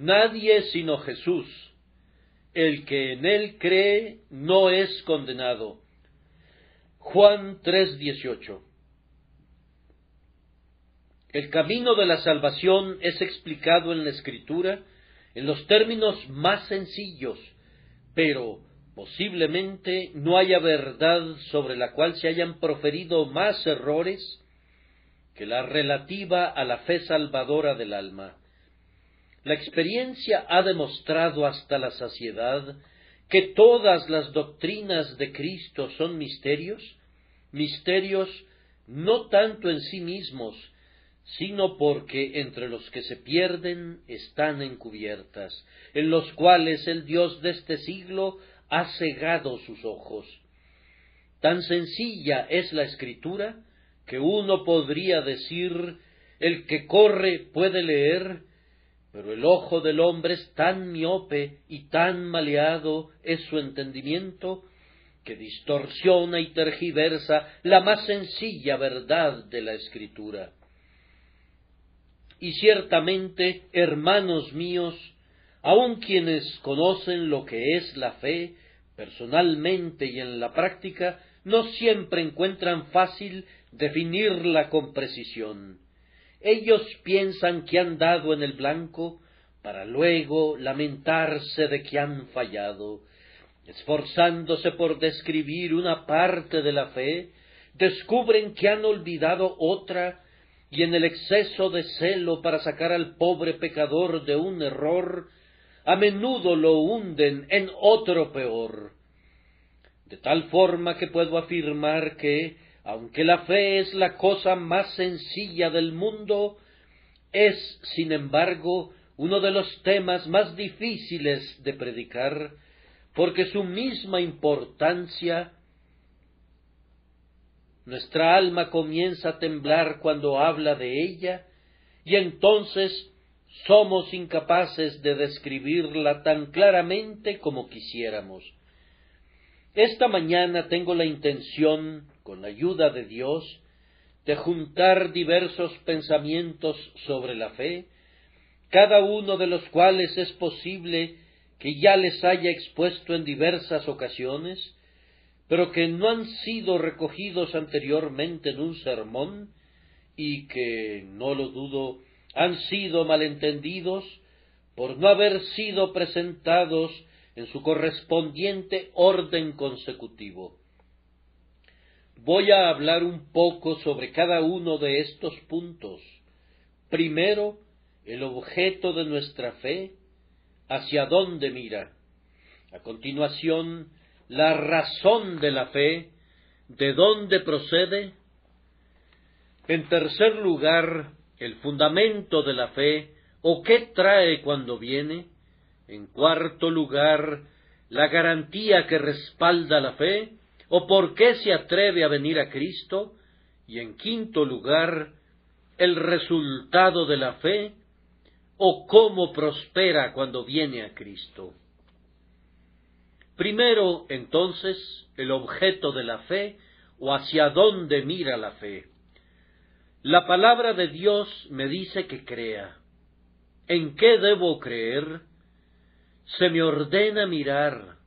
Nadie sino Jesús. El que en él cree no es condenado. Juan 3:18 El camino de la salvación es explicado en la Escritura en los términos más sencillos, pero posiblemente no haya verdad sobre la cual se hayan proferido más errores que la relativa a la fe salvadora del alma. La experiencia ha demostrado hasta la saciedad que todas las doctrinas de Cristo son misterios, misterios no tanto en sí mismos, sino porque entre los que se pierden están encubiertas, en los cuales el Dios de este siglo ha cegado sus ojos. Tan sencilla es la escritura que uno podría decir el que corre puede leer, pero el ojo del hombre es tan miope y tan maleado es su entendimiento que distorsiona y tergiversa la más sencilla verdad de la escritura. Y ciertamente, hermanos míos, aun quienes conocen lo que es la fe, personalmente y en la práctica, no siempre encuentran fácil definirla con precisión. Ellos piensan que han dado en el blanco para luego lamentarse de que han fallado. Esforzándose por describir una parte de la fe, descubren que han olvidado otra y en el exceso de celo para sacar al pobre pecador de un error, a menudo lo hunden en otro peor. De tal forma que puedo afirmar que, aunque la fe es la cosa más sencilla del mundo, es, sin embargo, uno de los temas más difíciles de predicar, porque su misma importancia nuestra alma comienza a temblar cuando habla de ella, y entonces somos incapaces de describirla tan claramente como quisiéramos. Esta mañana tengo la intención, con la ayuda de Dios, de juntar diversos pensamientos sobre la fe, cada uno de los cuales es posible que ya les haya expuesto en diversas ocasiones, pero que no han sido recogidos anteriormente en un sermón y que, no lo dudo, han sido malentendidos por no haber sido presentados en su correspondiente orden consecutivo. Voy a hablar un poco sobre cada uno de estos puntos. Primero, el objeto de nuestra fe, hacia dónde mira. A continuación, la razón de la fe, de dónde procede. En tercer lugar, el fundamento de la fe, o qué trae cuando viene. En cuarto lugar, la garantía que respalda la fe, o por qué se atreve a venir a Cristo. Y en quinto lugar, el resultado de la fe, o cómo prospera cuando viene a Cristo. Primero, entonces, el objeto de la fe o hacia dónde mira la fe. La palabra de Dios me dice que crea. ¿En qué debo creer? Se me ordena mirar.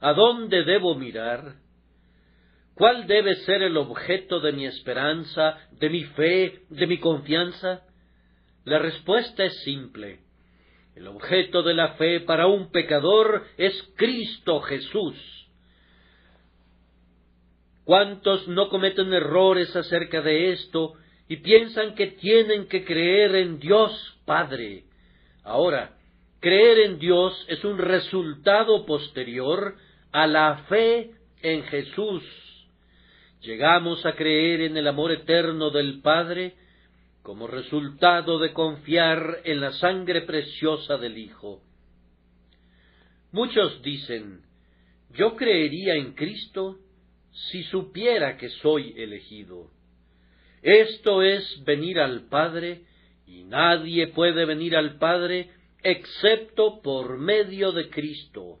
¿A dónde debo mirar? ¿Cuál debe ser el objeto de mi esperanza, de mi fe, de mi confianza? La respuesta es simple. El objeto de la fe para un pecador es Cristo Jesús. ¿Cuántos no cometen errores acerca de esto y piensan que tienen que creer en Dios Padre? Ahora, creer en Dios es un resultado posterior a la fe en Jesús. Llegamos a creer en el amor eterno del Padre como resultado de confiar en la sangre preciosa del Hijo. Muchos dicen, yo creería en Cristo si supiera que soy elegido. Esto es venir al Padre, y nadie puede venir al Padre excepto por medio de Cristo.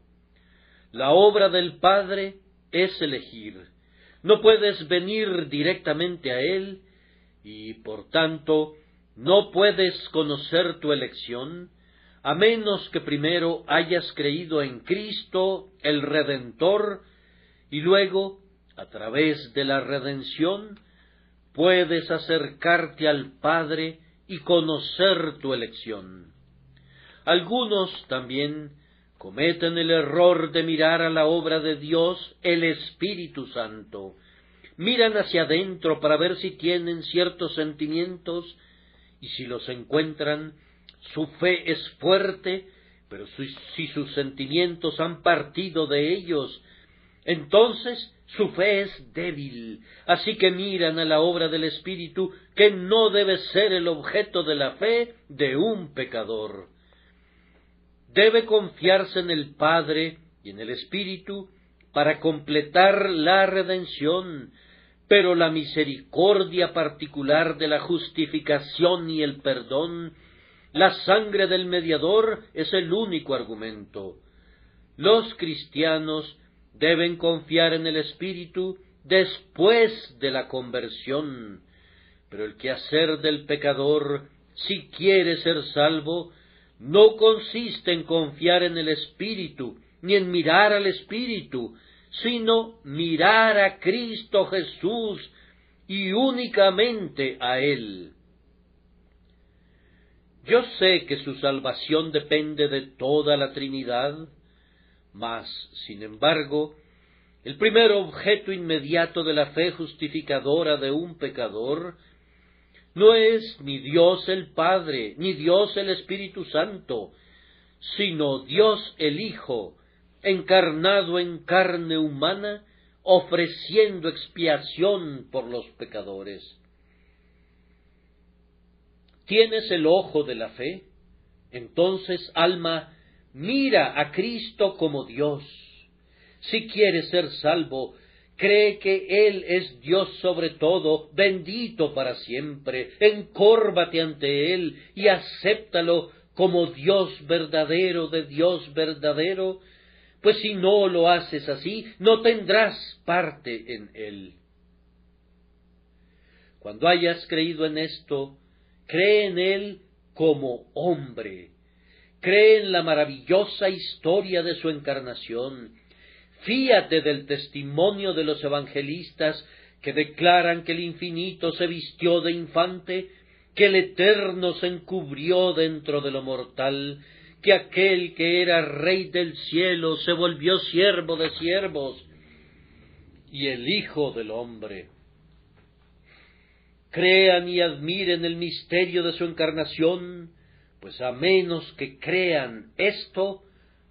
La obra del Padre es elegir. No puedes venir directamente a Él y por tanto no puedes conocer tu elección a menos que primero hayas creído en Cristo, el Redentor, y luego, a través de la redención, puedes acercarte al Padre y conocer tu elección. Algunos también cometen el error de mirar a la obra de Dios, el Espíritu Santo. Miran hacia adentro para ver si tienen ciertos sentimientos y si los encuentran, su fe es fuerte, pero si, sus sentimientos han partido de ellos, entonces su fe es débil. Así que miran a la obra del Espíritu, que no debe ser el objeto de la fe de un pecador. Debe confiarse en el Padre y en el Espíritu para completar la redención, pero la misericordia particular de la justificación y el perdón, la sangre del mediador es el único argumento. Los cristianos deben confiar en el Espíritu después de la conversión, pero el quehacer del pecador, si quiere ser salvo, no consiste en confiar en el Espíritu, ni en mirar al Espíritu, sino mirar a Cristo Jesús y únicamente a Él. Yo sé que su salvación depende de toda la Trinidad, mas, sin embargo, el primer objeto inmediato de la fe justificadora de un pecador no es ni Dios el Padre, ni Dios el Espíritu Santo, sino Dios el Hijo, encarnado en carne humana, ofreciendo expiación por los pecadores. ¿Tienes el ojo de la fe? Entonces, alma, mira a Cristo como Dios. Si quieres ser salvo, cree que Él es Dios sobre todo, bendito para siempre, encórvate ante Él y acéptalo como Dios verdadero de Dios verdadero, pues si no lo haces así, no tendrás parte en él. Cuando hayas creído en esto, cree en él como hombre, cree en la maravillosa historia de su encarnación, fíate del testimonio de los evangelistas que declaran que el infinito se vistió de infante, que el eterno se encubrió dentro de lo mortal, que aquel que era rey del cielo se volvió siervo de siervos y el Hijo del hombre. Crean y admiren el misterio de su encarnación, pues a menos que crean esto,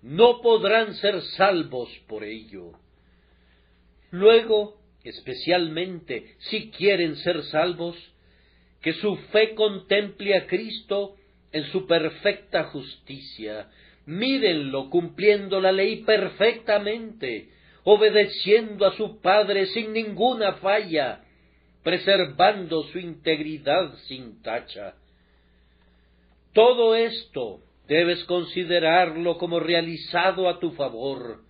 no podrán ser salvos por ello. Luego, especialmente, si quieren ser salvos, que su fe contemple a Cristo en su perfecta justicia. Mírenlo cumpliendo la ley perfectamente, obedeciendo a su Padre sin ninguna falla, preservando su integridad sin tacha. Todo esto debes considerarlo como realizado a tu favor.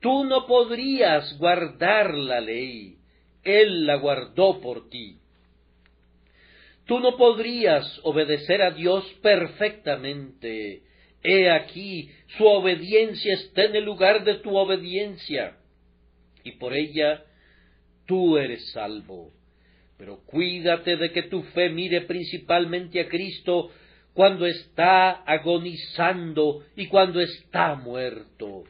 Tú no podrías guardar la ley, Él la guardó por ti. Tú no podrías obedecer a Dios perfectamente. He aquí, su obediencia está en el lugar de tu obediencia, y por ella tú eres salvo. Pero cuídate de que tu fe mire principalmente a Cristo cuando está agonizando y cuando está muerto.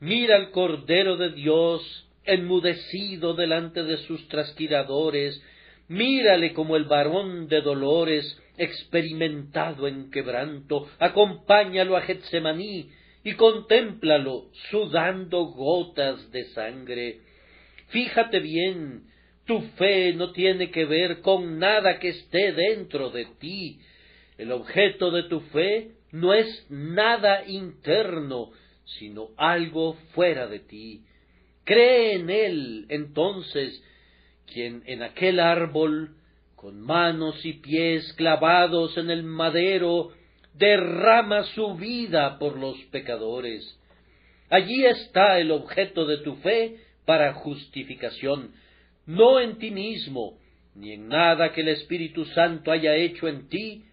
Mira al Cordero de Dios enmudecido delante de sus trasquiladores, Mírale como el varón de dolores, experimentado en quebranto, acompáñalo a Getsemaní y contémplalo sudando gotas de sangre. Fíjate bien, tu fe no tiene que ver con nada que esté dentro de ti. El objeto de tu fe no es nada interno, sino algo fuera de ti. Cree en él, entonces, quien en aquel árbol, con manos y pies clavados en el madero, derrama su vida por los pecadores. Allí está el objeto de tu fe para justificación, no en ti mismo, ni en nada que el Espíritu Santo haya hecho en ti,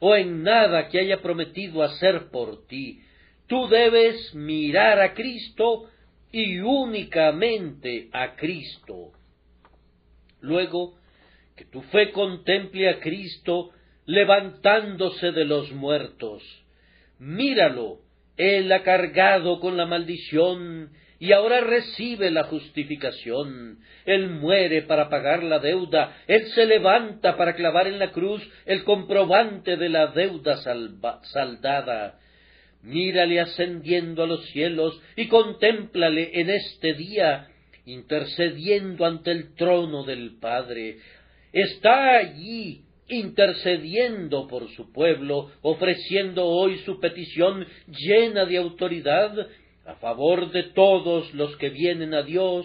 o en nada que haya prometido hacer por ti. Tú debes mirar a Cristo y únicamente a Cristo. Luego, que tu fe contemple a Cristo levantándose de los muertos. Míralo, Él ha cargado con la maldición y ahora recibe la justificación. Él muere para pagar la deuda, Él se levanta para clavar en la cruz el comprobante de la deuda saldada. Mírale ascendiendo a los cielos y contémplale en este día, intercediendo ante el trono del Padre. Está allí intercediendo por su pueblo, ofreciendo hoy su petición llena de autoridad a favor de todos los que vienen a Dios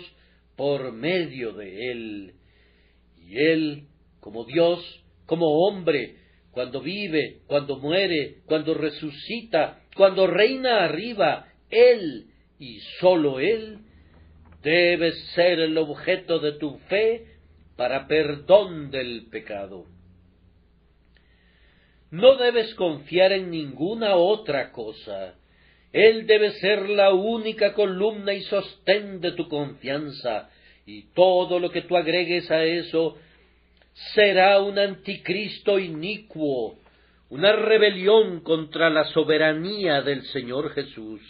por medio de Él. Y Él, como Dios, como hombre, cuando vive, cuando muere, cuando resucita, cuando reina arriba, Él y sólo Él debe ser el objeto de tu fe para perdón del pecado. No debes confiar en ninguna otra cosa, él debe ser la única columna y sostén de tu confianza, y todo lo que tú agregues a eso será un anticristo inicuo, una rebelión contra la soberanía del Señor Jesús.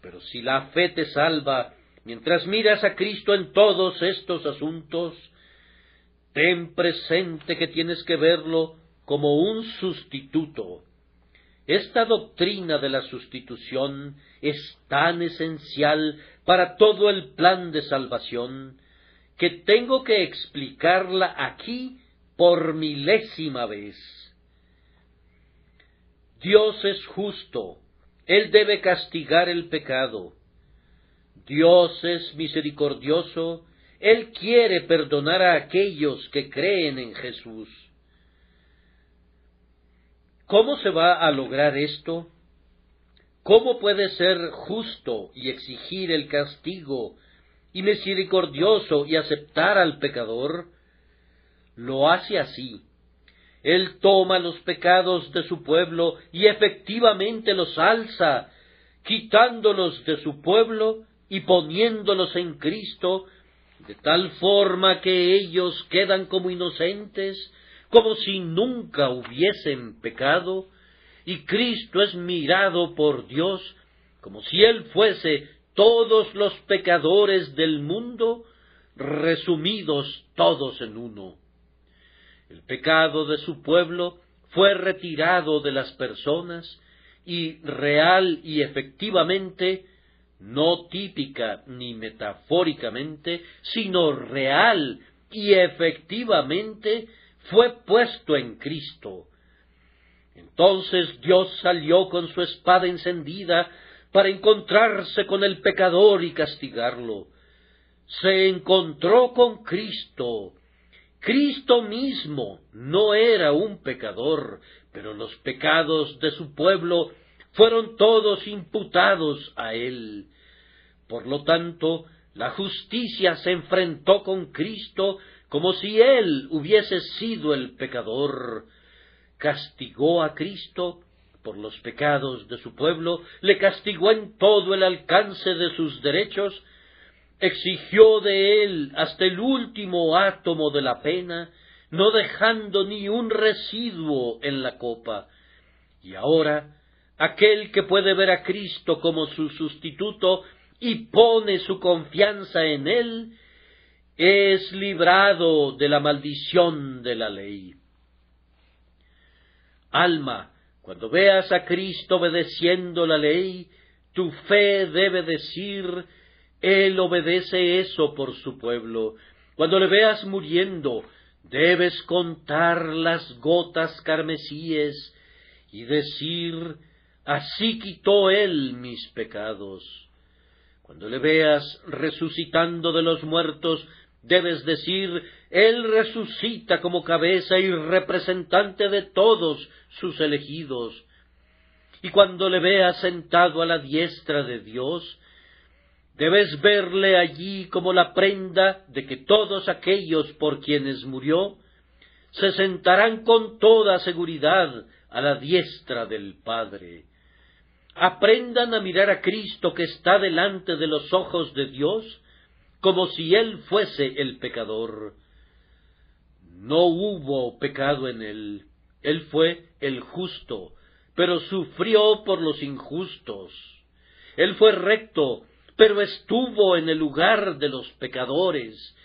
Pero si la fe te salva, mientras miras a Cristo en todos estos asuntos, ten presente que tienes que verlo como un sustituto, esta doctrina de la sustitución es tan esencial para todo el plan de salvación que tengo que explicarla aquí por milésima vez. Dios es justo, Él debe castigar el pecado. Dios es misericordioso, Él quiere perdonar a aquellos que creen en Jesús. ¿Cómo se va a lograr esto? ¿Cómo puede ser justo y exigir el castigo y misericordioso y aceptar al pecador? Lo hace así. Él toma los pecados de su pueblo y efectivamente los alza, quitándolos de su pueblo y poniéndolos en Cristo, de tal forma que ellos quedan como inocentes como si nunca hubiesen pecado, y Cristo es mirado por Dios como si Él fuese todos los pecadores del mundo, resumidos todos en uno. El pecado de su pueblo fue retirado de las personas y real y efectivamente, no típica ni metafóricamente, sino real y efectivamente fue puesto en Cristo. Entonces Dios salió con su espada encendida para encontrarse con el pecador y castigarlo. Se encontró con Cristo. Cristo mismo no era un pecador, pero los pecados de su pueblo fueron todos imputados a él. Por lo tanto, la justicia se enfrentó con Cristo como si él hubiese sido el pecador, castigó a Cristo por los pecados de su pueblo, le castigó en todo el alcance de sus derechos, exigió de él hasta el último átomo de la pena, no dejando ni un residuo en la copa. Y ahora, aquel que puede ver a Cristo como su sustituto y pone su confianza en él, es librado de la maldición de la ley. Alma, cuando veas a Cristo obedeciendo la ley, tu fe debe decir, Él obedece eso por su pueblo. Cuando le veas muriendo, debes contar las gotas carmesíes y decir, así quitó Él mis pecados. Cuando le veas resucitando de los muertos, Debes decir, Él resucita como cabeza y representante de todos sus elegidos. Y cuando le veas sentado a la diestra de Dios, debes verle allí como la prenda de que todos aquellos por quienes murió se sentarán con toda seguridad a la diestra del Padre. Aprendan a mirar a Cristo que está delante de los ojos de Dios como si Él fuese el pecador. No hubo pecado en Él. Él fue el justo, pero sufrió por los injustos. Él fue recto, pero estuvo en el lugar de los pecadores.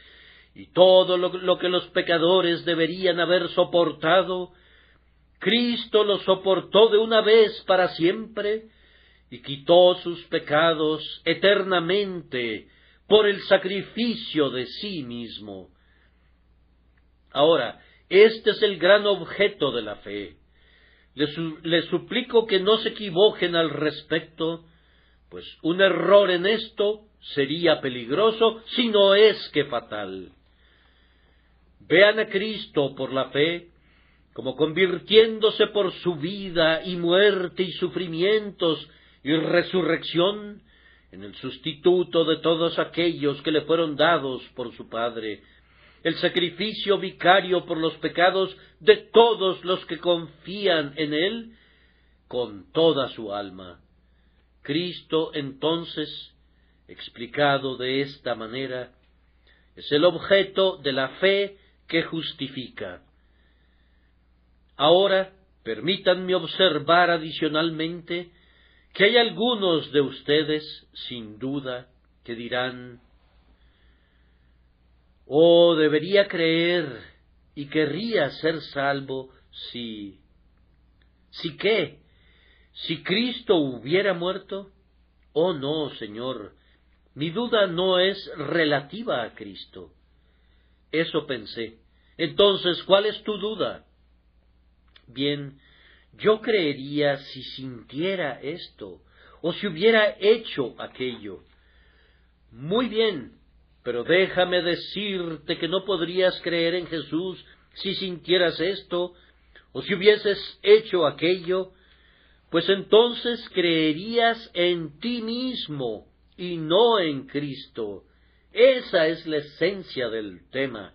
Y todo lo, que los pecadores deberían haber soportado, Cristo lo soportó de una vez para siempre y quitó sus pecados eternamente por el sacrificio de sí mismo. Ahora, este es el gran objeto de la fe. Les, suplico que no se equivoquen al respecto, pues un error en esto sería peligroso si no es que fatal. Vean a Cristo por la fe como convirtiéndose por su vida y muerte y sufrimientos y resurrección en el sustituto de todos aquellos que le fueron dados por su Padre, el sacrificio vicario por los pecados de todos los que confían en Él con toda su alma. Cristo entonces, explicado de esta manera, es el objeto de la fe que justifica. Ahora, permítanme observar adicionalmente que hay algunos de ustedes, sin duda, que dirán, oh, debería creer y querría ser salvo si... ¿Si qué? ¿Si Cristo hubiera muerto? Oh, no, Señor, mi duda no es relativa a Cristo. Eso pensé. Entonces, ¿cuál es tu duda? Bien, yo creería si sintiera esto, o si hubiera hecho aquello. Muy bien, pero déjame decirte que no podrías creer en Jesús si sintieras esto, o si hubieses hecho aquello, pues entonces creerías en ti mismo y no en Cristo. Esa es la esencia del tema.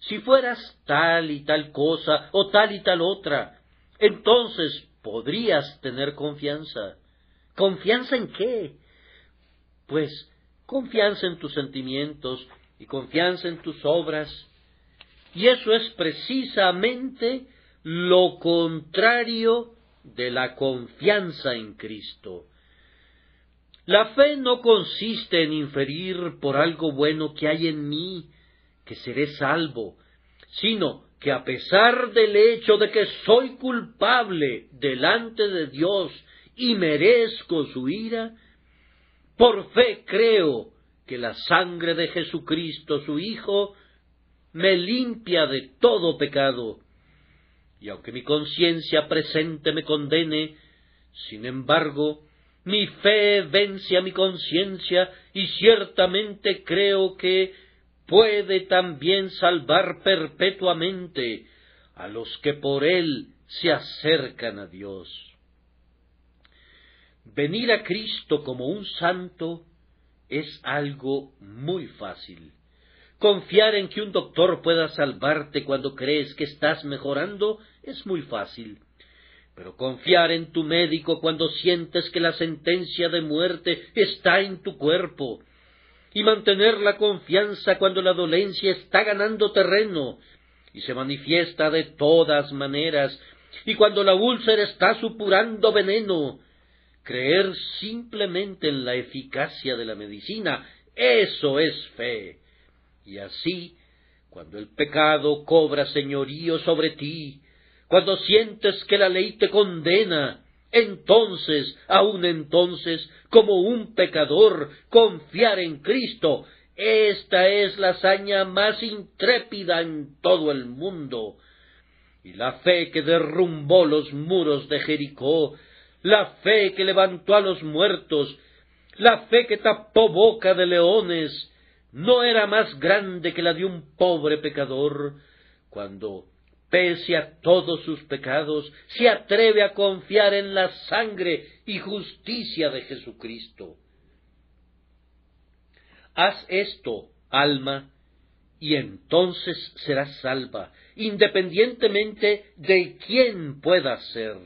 Si fueras tal y tal cosa, o tal y tal otra, entonces podrías tener confianza. ¿Confianza en qué? Pues confianza en tus sentimientos y confianza en tus obras. Y eso es precisamente lo contrario de la confianza en Cristo. La fe no consiste en inferir por algo bueno que hay en mí que seré salvo, sino que a pesar del hecho de que soy culpable delante de Dios y merezco su ira, por fe creo que la sangre de Jesucristo su Hijo me limpia de todo pecado. Y aunque mi conciencia presente me condene, sin embargo, mi fe vence a mi conciencia y ciertamente creo que puede también salvar perpetuamente a los que por él se acercan a Dios. Venir a Cristo como un santo es algo muy fácil. Confiar en que un doctor pueda salvarte cuando crees que estás mejorando es muy fácil. Pero confiar en tu médico cuando sientes que la sentencia de muerte está en tu cuerpo, y mantener la confianza cuando la dolencia está ganando terreno y se manifiesta de todas maneras, y cuando la úlcera está supurando veneno, creer simplemente en la eficacia de la medicina, eso es fe. Y así, cuando el pecado cobra señorío sobre ti, cuando sientes que la ley te condena, entonces, aun entonces, como un pecador, confiar en Cristo, esta es la hazaña más intrépida en todo el mundo. Y la fe que derrumbó los muros de Jericó, la fe que levantó a los muertos, la fe que tapó boca de leones, no era más grande que la de un pobre pecador, cuando pese a todos sus pecados, se atreve a confiar en la sangre y justicia de Jesucristo. Haz esto, alma, y entonces serás salva, independientemente de quién pueda ser.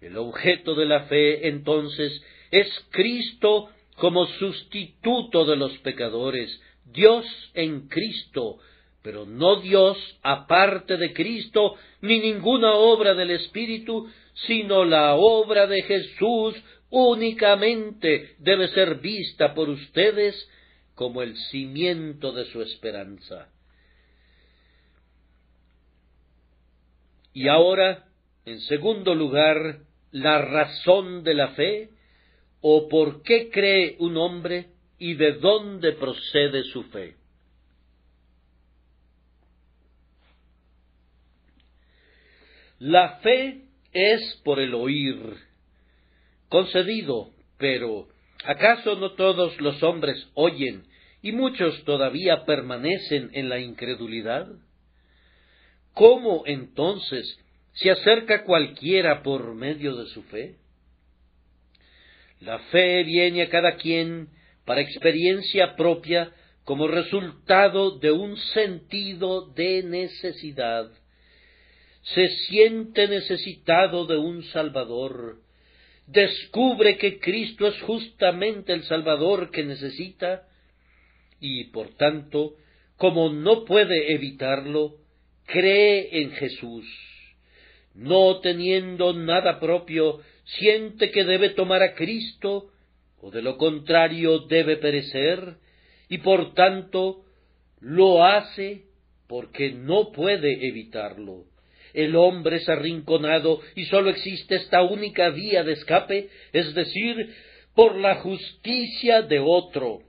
El objeto de la fe, entonces, es Cristo como sustituto de los pecadores, Dios en Cristo, pero no Dios aparte de Cristo, ni ninguna obra del Espíritu, sino la obra de Jesús únicamente debe ser vista por ustedes como el cimiento de su esperanza. Y ahora, en segundo lugar, la razón de la fe, o por qué cree un hombre y de dónde procede su fe. La fe es por el oír, concedido, pero ¿acaso no todos los hombres oyen y muchos todavía permanecen en la incredulidad? ¿Cómo entonces se acerca cualquiera por medio de su fe? La fe viene a cada quien para experiencia propia como resultado de un sentido de necesidad. Se siente necesitado de un Salvador, descubre que Cristo es justamente el Salvador que necesita, y por tanto, como no puede evitarlo, cree en Jesús. No teniendo nada propio, siente que debe tomar a Cristo, o de lo contrario debe perecer, y por tanto lo hace porque no puede evitarlo. El hombre es arrinconado y sólo existe esta única vía de escape, es decir, por la justicia de otro.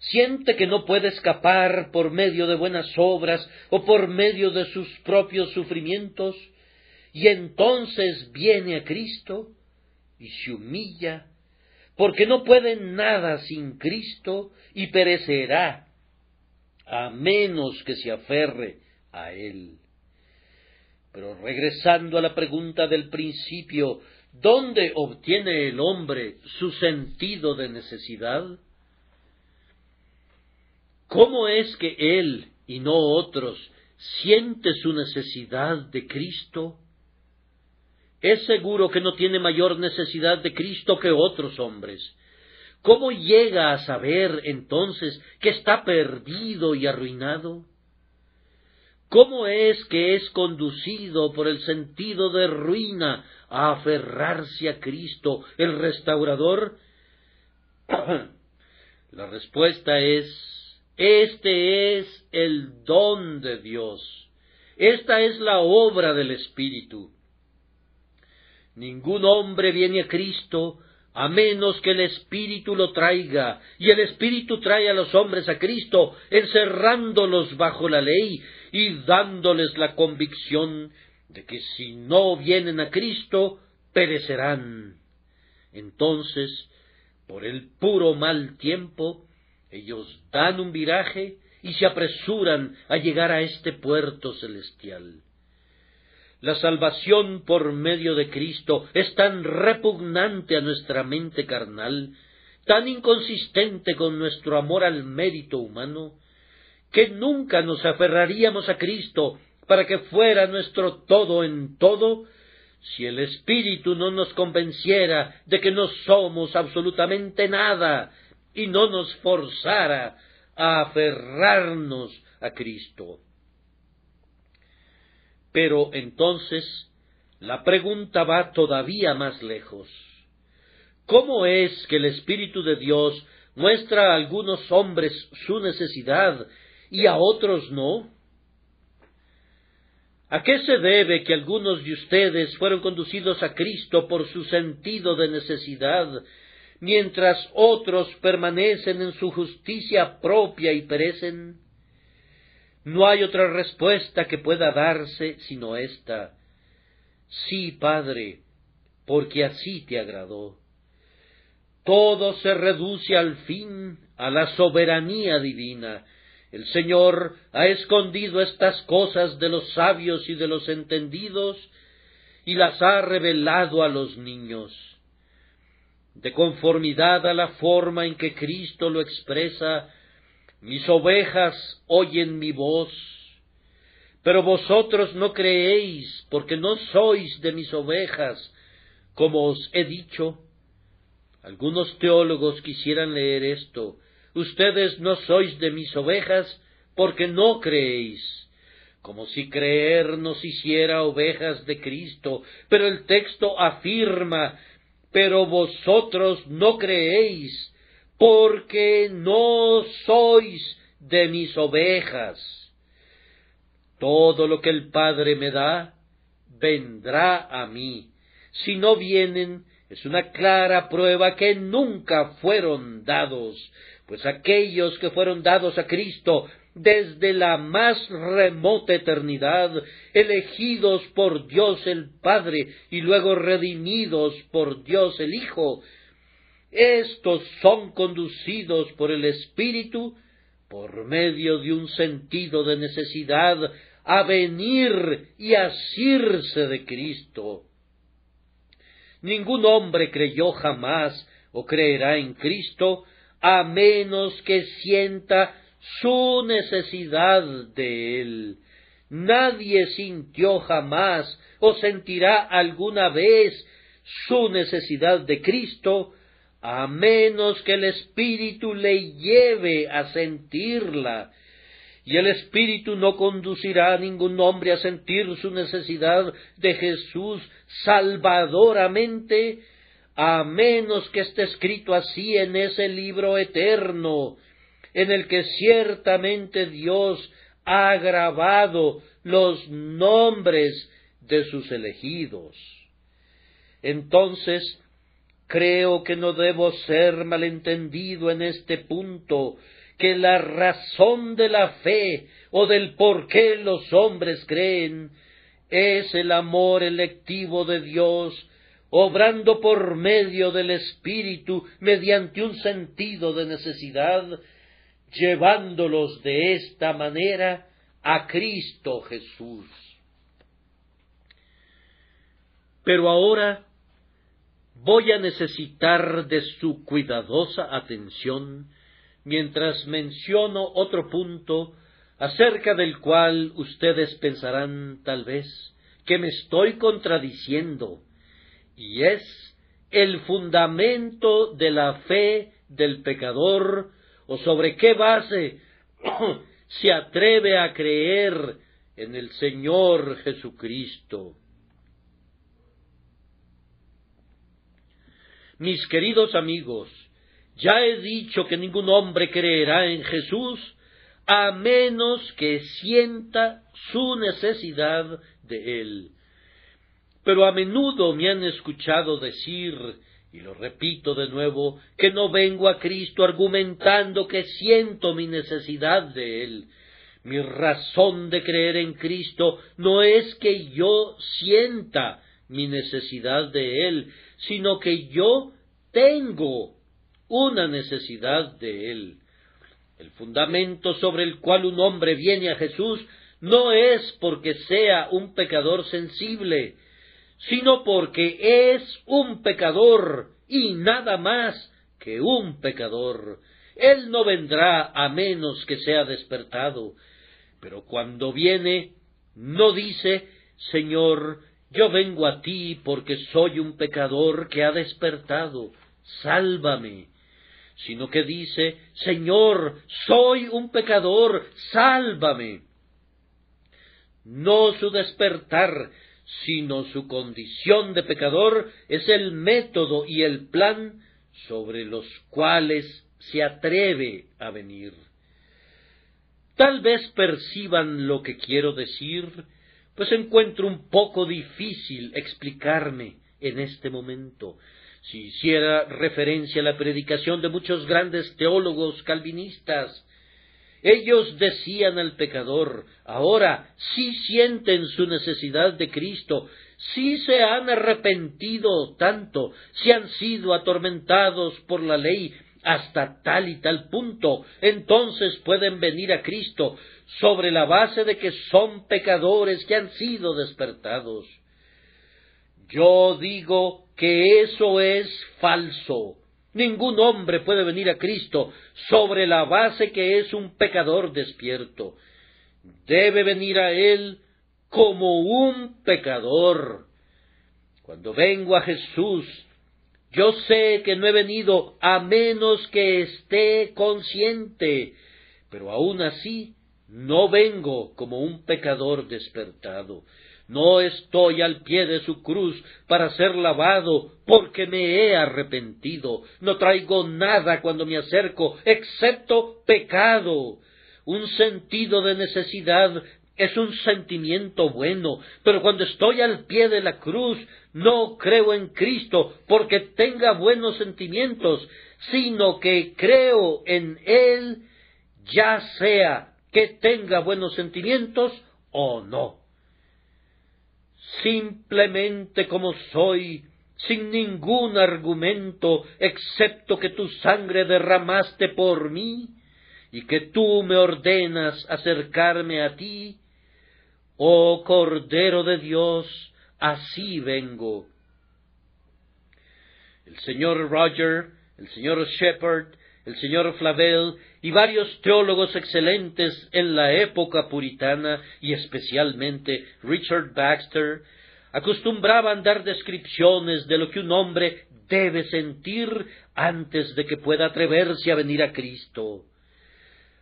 Siente que no puede escapar por medio de buenas obras o por medio de sus propios sufrimientos, y entonces viene a Cristo y se humilla, porque no puede nada sin Cristo y perecerá, a menos que se aferre a Él. Pero regresando a la pregunta del principio, ¿dónde obtiene el hombre su sentido de necesidad? ¿Cómo es que él y no otros siente su necesidad de Cristo? Es seguro que no tiene mayor necesidad de Cristo que otros hombres. ¿Cómo llega a saber entonces que está perdido y arruinado? ¿Cómo es que es conducido por el sentido de ruina a aferrarse a Cristo, el restaurador? La respuesta es, este es el don de Dios. Esta es la obra del Espíritu. Ningún hombre viene a Cristo a menos que el Espíritu lo traiga, y el Espíritu trae a los hombres a Cristo, encerrándolos bajo la ley y dándoles la convicción de que si no vienen a Cristo, perecerán. Entonces, por el puro mal tiempo, ellos dan un viraje y se apresuran a llegar a este puerto celestial. La salvación por medio de Cristo es tan repugnante a nuestra mente carnal, tan inconsistente con nuestro amor al mérito humano, que nunca nos aferraríamos a Cristo para que fuera nuestro todo en todo, si el Espíritu no nos convenciera de que no somos absolutamente nada y no nos forzara a aferrarnos a Cristo. Pero entonces la pregunta va todavía más lejos. ¿Cómo es que el Espíritu de Dios muestra a algunos hombres su necesidad y a otros no? ¿A qué se debe que algunos de ustedes fueron conducidos a Cristo por su sentido de necesidad, mientras otros permanecen en su justicia propia y perecen? No hay otra respuesta que pueda darse sino esta. Sí, Padre, porque así te agradó. Todo se reduce al fin a la soberanía divina. El Señor ha escondido estas cosas de los sabios y de los entendidos y las ha revelado a los niños. De conformidad a la forma en que Cristo lo expresa, mis ovejas oyen mi voz, Pero vosotros no creéis, porque no sois de mis ovejas, como os he dicho. Algunos teólogos quisieran leer esto. Ustedes no sois de mis ovejas, porque no creéis como si creer nos hiciera ovejas de Cristo, pero el texto afirma, pero vosotros no creéis, porque no sois de mis ovejas. Todo lo que el Padre me da, vendrá a mí. Si no vienen, es una clara prueba que nunca fueron dados, pues aquellos que fueron dados a Cristo desde la más remota eternidad, elegidos por Dios el Padre y luego redimidos por Dios el Hijo. Estos son conducidos por el Espíritu por medio de un sentido de necesidad a venir y asirse de Cristo. Ningún hombre creyó jamás o creerá en Cristo a menos que sienta su necesidad de Él. Nadie sintió jamás o sentirá alguna vez su necesidad de Cristo, a menos que el Espíritu le lleve a sentirla. Y el Espíritu no conducirá a ningún hombre a sentir su necesidad de Jesús salvadoramente, a menos que esté escrito así en ese libro eterno, en el que ciertamente Dios ha grabado los nombres de sus elegidos. Entonces, creo que no debo ser malentendido en este punto, que la razón de la fe o del por qué los hombres creen es el amor electivo de Dios, obrando por medio del Espíritu mediante un sentido de necesidad llevándolos de esta manera a Cristo Jesús. Pero ahora voy a necesitar de su cuidadosa atención mientras menciono otro punto acerca del cual ustedes pensarán tal vez que me estoy contradiciendo, y es el fundamento de la fe del pecador o sobre qué base se atreve a creer en el Señor Jesucristo. Mis queridos amigos, ya he dicho que ningún hombre creerá en Jesús a menos que sienta su necesidad de él. Pero a menudo me han escuchado decir y lo repito de nuevo, que no vengo a Cristo argumentando que siento mi necesidad de Él. Mi razón de creer en Cristo no es que yo sienta mi necesidad de Él, sino que yo tengo una necesidad de Él. El fundamento sobre el cual un hombre viene a Jesús no es porque sea un pecador sensible, sino porque es un pecador y nada más que un pecador. Él no vendrá a menos que sea despertado. Pero cuando viene, no dice, Señor, yo vengo a ti porque soy un pecador que ha despertado, sálvame, sino que dice, Señor, soy un pecador, sálvame. No su despertar, sino su condición de pecador es el método y el plan sobre los cuales se atreve a venir. Tal vez perciban lo que quiero decir, pues encuentro un poco difícil explicarme en este momento. Si hiciera referencia a la predicación de muchos grandes teólogos calvinistas, ellos decían al pecador, ahora sí sienten su necesidad de Cristo, sí se han arrepentido tanto, si han sido atormentados por la ley hasta tal y tal punto, entonces pueden venir a Cristo sobre la base de que son pecadores que han sido despertados. Yo digo que eso es falso. Ningún hombre puede venir a Cristo sobre la base que es un pecador despierto. debe venir a Él como un pecador. Cuando vengo a Jesús, yo sé que no he venido a menos que esté consciente, pero aun así no vengo como un pecador despertado. No estoy al pie de su cruz para ser lavado, porque me he arrepentido. No traigo nada cuando me acerco, excepto pecado. Un sentido de necesidad es un sentimiento bueno, pero cuando estoy al pie de la cruz, no creo en Cristo porque tenga buenos sentimientos, sino que creo en Él, ya sea que tenga buenos sentimientos o no. Simplemente como soy, sin ningún argumento, excepto que tu sangre derramaste por mí, y que tú me ordenas acercarme a ti, oh Cordero de Dios, así vengo. El señor Roger, el señor Shepard, el señor Flavel y varios teólogos excelentes en la época puritana y especialmente Richard Baxter acostumbraban dar descripciones de lo que un hombre debe sentir antes de que pueda atreverse a venir a Cristo.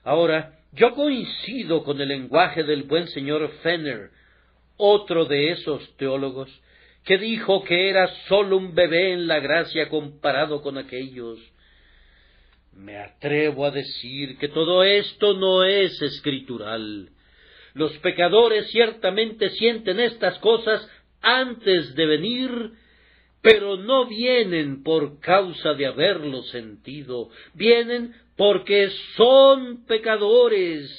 Ahora, yo coincido con el lenguaje del buen señor Fenner, otro de esos teólogos, que dijo que era sólo un bebé en la gracia comparado con aquellos. Me atrevo a decir que todo esto no es escritural. Los pecadores ciertamente sienten estas cosas antes de venir, pero no vienen por causa de haberlo sentido, vienen porque son pecadores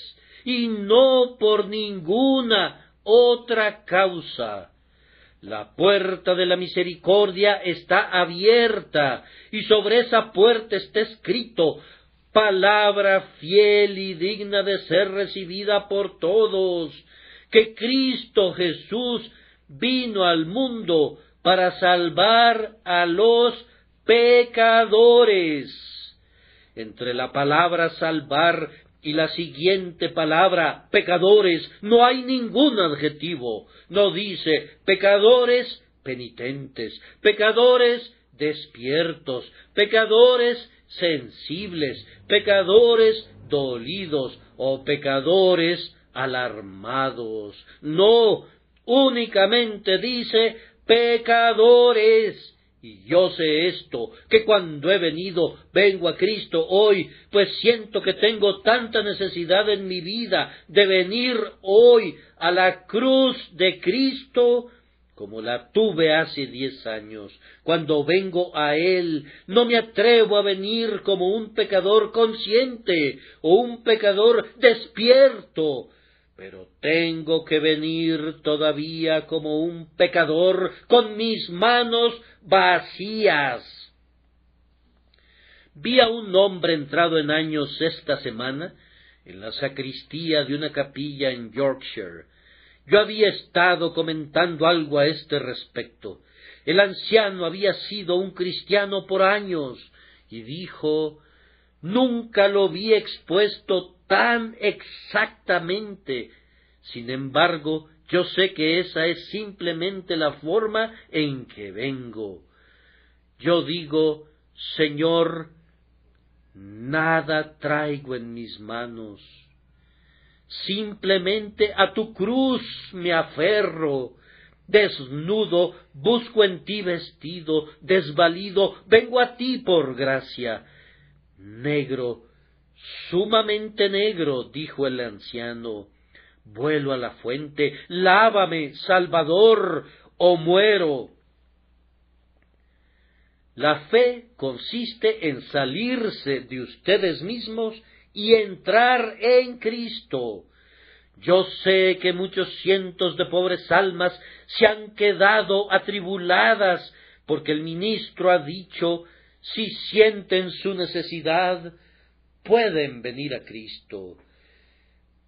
y no por ninguna otra causa. La puerta de la misericordia está abierta y sobre esa puerta está escrito palabra fiel y digna de ser recibida por todos, que Cristo Jesús vino al mundo para salvar a los pecadores. Entre la palabra salvar y la siguiente palabra pecadores no hay ningún adjetivo. No dice pecadores penitentes, pecadores despiertos, pecadores sensibles, pecadores dolidos o pecadores alarmados. No, únicamente dice pecadores. Y yo sé esto, que cuando he venido, vengo a Cristo hoy, pues siento que tengo tanta necesidad en mi vida de venir hoy a la cruz de Cristo, como la tuve hace diez años. Cuando vengo a Él, no me atrevo a venir como un pecador consciente o un pecador despierto, pero tengo que venir todavía como un pecador con mis manos vacías. Vi a un hombre entrado en años esta semana en la sacristía de una capilla en Yorkshire. Yo había estado comentando algo a este respecto. El anciano había sido un cristiano por años y dijo Nunca lo vi expuesto tan exactamente. Sin embargo, yo sé que esa es simplemente la forma en que vengo. Yo digo, Señor, nada traigo en mis manos. Simplemente a tu cruz me aferro. Desnudo, busco en ti vestido, desvalido, vengo a ti por gracia. Negro, sumamente negro, dijo el anciano. Vuelo a la fuente, lávame, Salvador, o muero. La fe consiste en salirse de ustedes mismos y entrar en Cristo. Yo sé que muchos cientos de pobres almas se han quedado atribuladas porque el ministro ha dicho si sienten su necesidad, pueden venir a Cristo.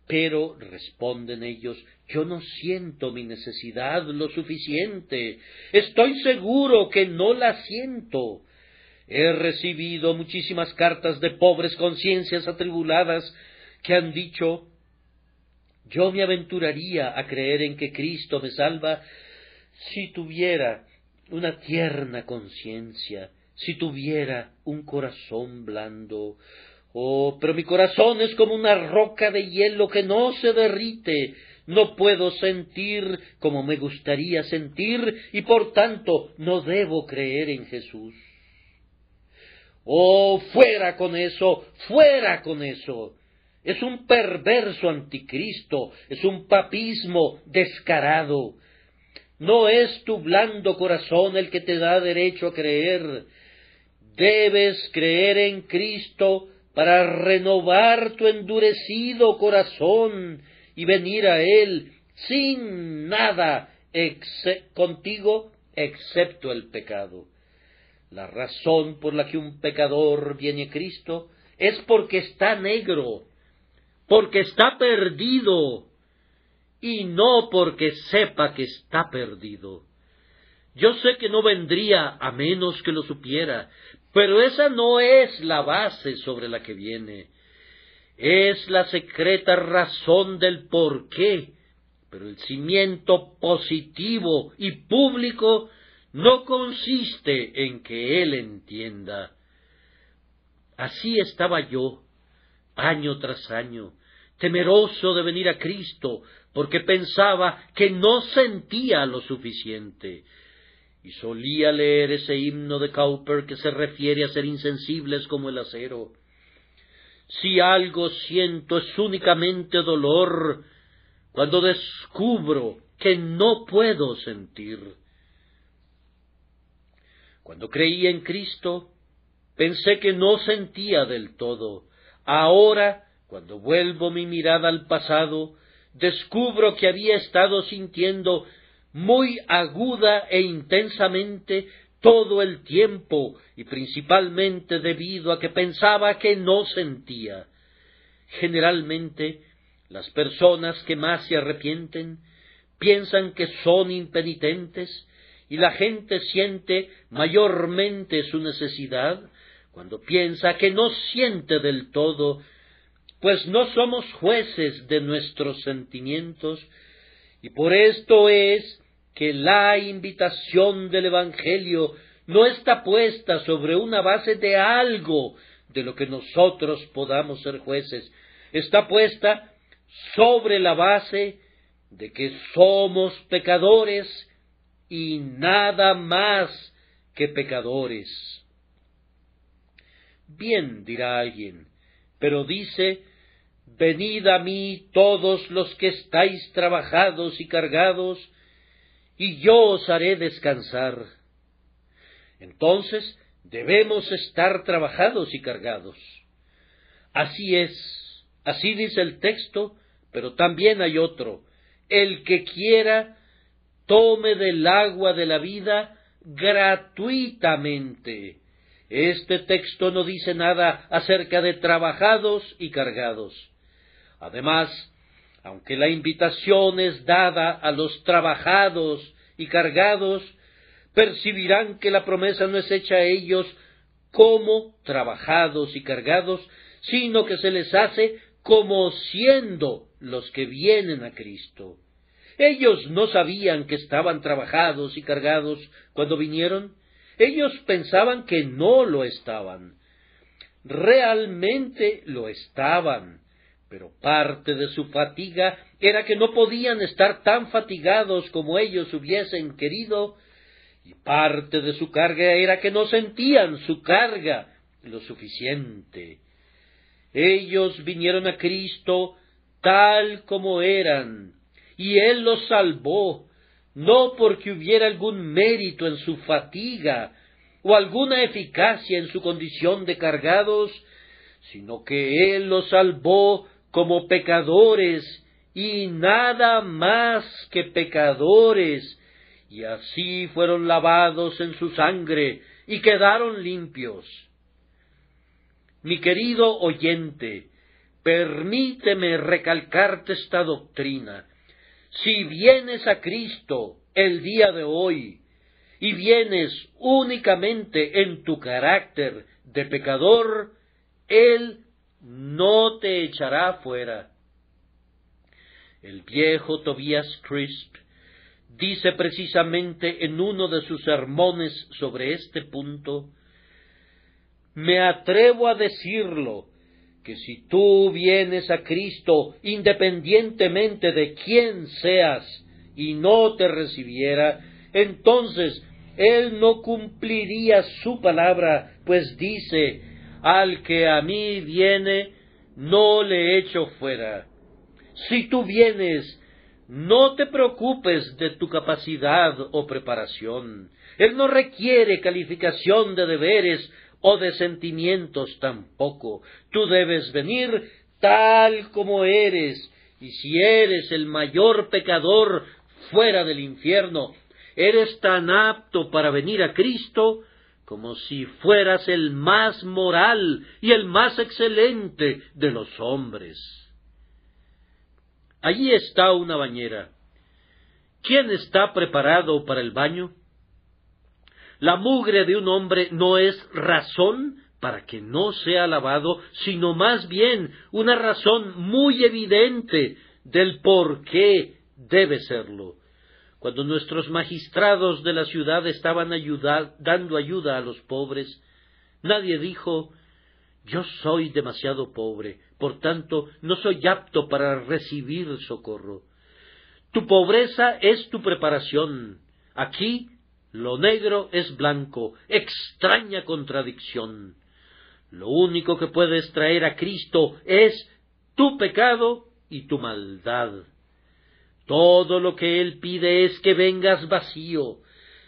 Pero, responden ellos, yo no siento mi necesidad lo suficiente. Estoy seguro que no la siento. He recibido muchísimas cartas de pobres conciencias atribuladas que han dicho Yo me aventuraría a creer en que Cristo me salva si tuviera una tierna conciencia, si tuviera un corazón blando. Oh, pero mi corazón es como una roca de hielo que no se derrite. No puedo sentir como me gustaría sentir y por tanto no debo creer en Jesús. Oh, fuera con eso, fuera con eso. Es un perverso anticristo, es un papismo descarado. No es tu blando corazón el que te da derecho a creer. Debes creer en Cristo para renovar tu endurecido corazón y venir a Él sin nada contigo excepto el pecado. La razón por la que un pecador viene a Cristo es porque está negro, porque está perdido, y no porque sepa que está perdido. Yo sé que no vendría a menos que lo supiera, pero esa no es la base sobre la que viene. Es la secreta razón del por qué, pero el cimiento positivo y público no consiste en que él entienda. Así estaba yo, año tras año, temeroso de venir a Cristo, porque pensaba que no sentía lo suficiente. Y solía leer ese himno de Cowper que se refiere a ser insensibles como el acero. Si algo siento es únicamente dolor, cuando descubro que no puedo sentir. Cuando creí en Cristo, pensé que no sentía del todo. Ahora cuando vuelvo mi mirada al pasado, descubro que había estado sintiendo muy aguda e intensamente todo el tiempo y principalmente debido a que pensaba que no sentía. Generalmente, las personas que más se arrepienten piensan que son impenitentes y la gente siente mayormente su necesidad cuando piensa que no siente del todo pues no somos jueces de nuestros sentimientos, y por esto es que la invitación del Evangelio no está puesta sobre una base de algo de lo que nosotros podamos ser jueces, está puesta sobre la base de que somos pecadores y nada más que pecadores. Bien, dirá alguien, pero dice Venid a mí todos los que estáis trabajados y cargados, y yo os haré descansar. Entonces debemos estar trabajados y cargados. Así es, así dice el texto, pero también hay otro. El que quiera, tome del agua de la vida gratuitamente. Este texto no dice nada acerca de trabajados y cargados. Además, aunque la invitación es dada a los trabajados y cargados, percibirán que la promesa no es hecha a ellos como trabajados y cargados, sino que se les hace como siendo los que vienen a Cristo. Ellos no sabían que estaban trabajados y cargados cuando vinieron. Ellos pensaban que no lo estaban. Realmente lo estaban pero parte de su fatiga era que no podían estar tan fatigados como ellos hubiesen querido, y parte de su carga era que no sentían su carga lo suficiente. Ellos vinieron a Cristo tal como eran, y Él los salvó, no porque hubiera algún mérito en su fatiga o alguna eficacia en su condición de cargados, sino que Él los salvó como pecadores y nada más que pecadores, y así fueron lavados en su sangre y quedaron limpios. Mi querido oyente, permíteme recalcarte esta doctrina. Si vienes a Cristo el día de hoy, y vienes únicamente en tu carácter de pecador, Él no te echará fuera. el viejo Tobias Crisp, dice precisamente en uno de sus sermones sobre este punto, me atrevo a decirlo, que si tú vienes a Cristo independientemente de quién seas y no te recibiera, entonces Él no cumpliría su palabra, pues dice, al que a mí viene, no le echo fuera. Si tú vienes, no te preocupes de tu capacidad o preparación. Él no requiere calificación de deberes o de sentimientos tampoco. Tú debes venir tal como eres, y si eres el mayor pecador fuera del infierno, eres tan apto para venir a Cristo como si fueras el más moral y el más excelente de los hombres. Allí está una bañera. ¿Quién está preparado para el baño? La mugre de un hombre no es razón para que no sea lavado, sino más bien una razón muy evidente del por qué debe serlo. Cuando nuestros magistrados de la ciudad estaban dando ayuda a los pobres, nadie dijo yo soy demasiado pobre, por tanto no soy apto para recibir socorro. Tu pobreza es tu preparación. Aquí lo negro es blanco, extraña contradicción. Lo único que puedes traer a Cristo es tu pecado y tu maldad. Todo lo que Él pide es que vengas vacío.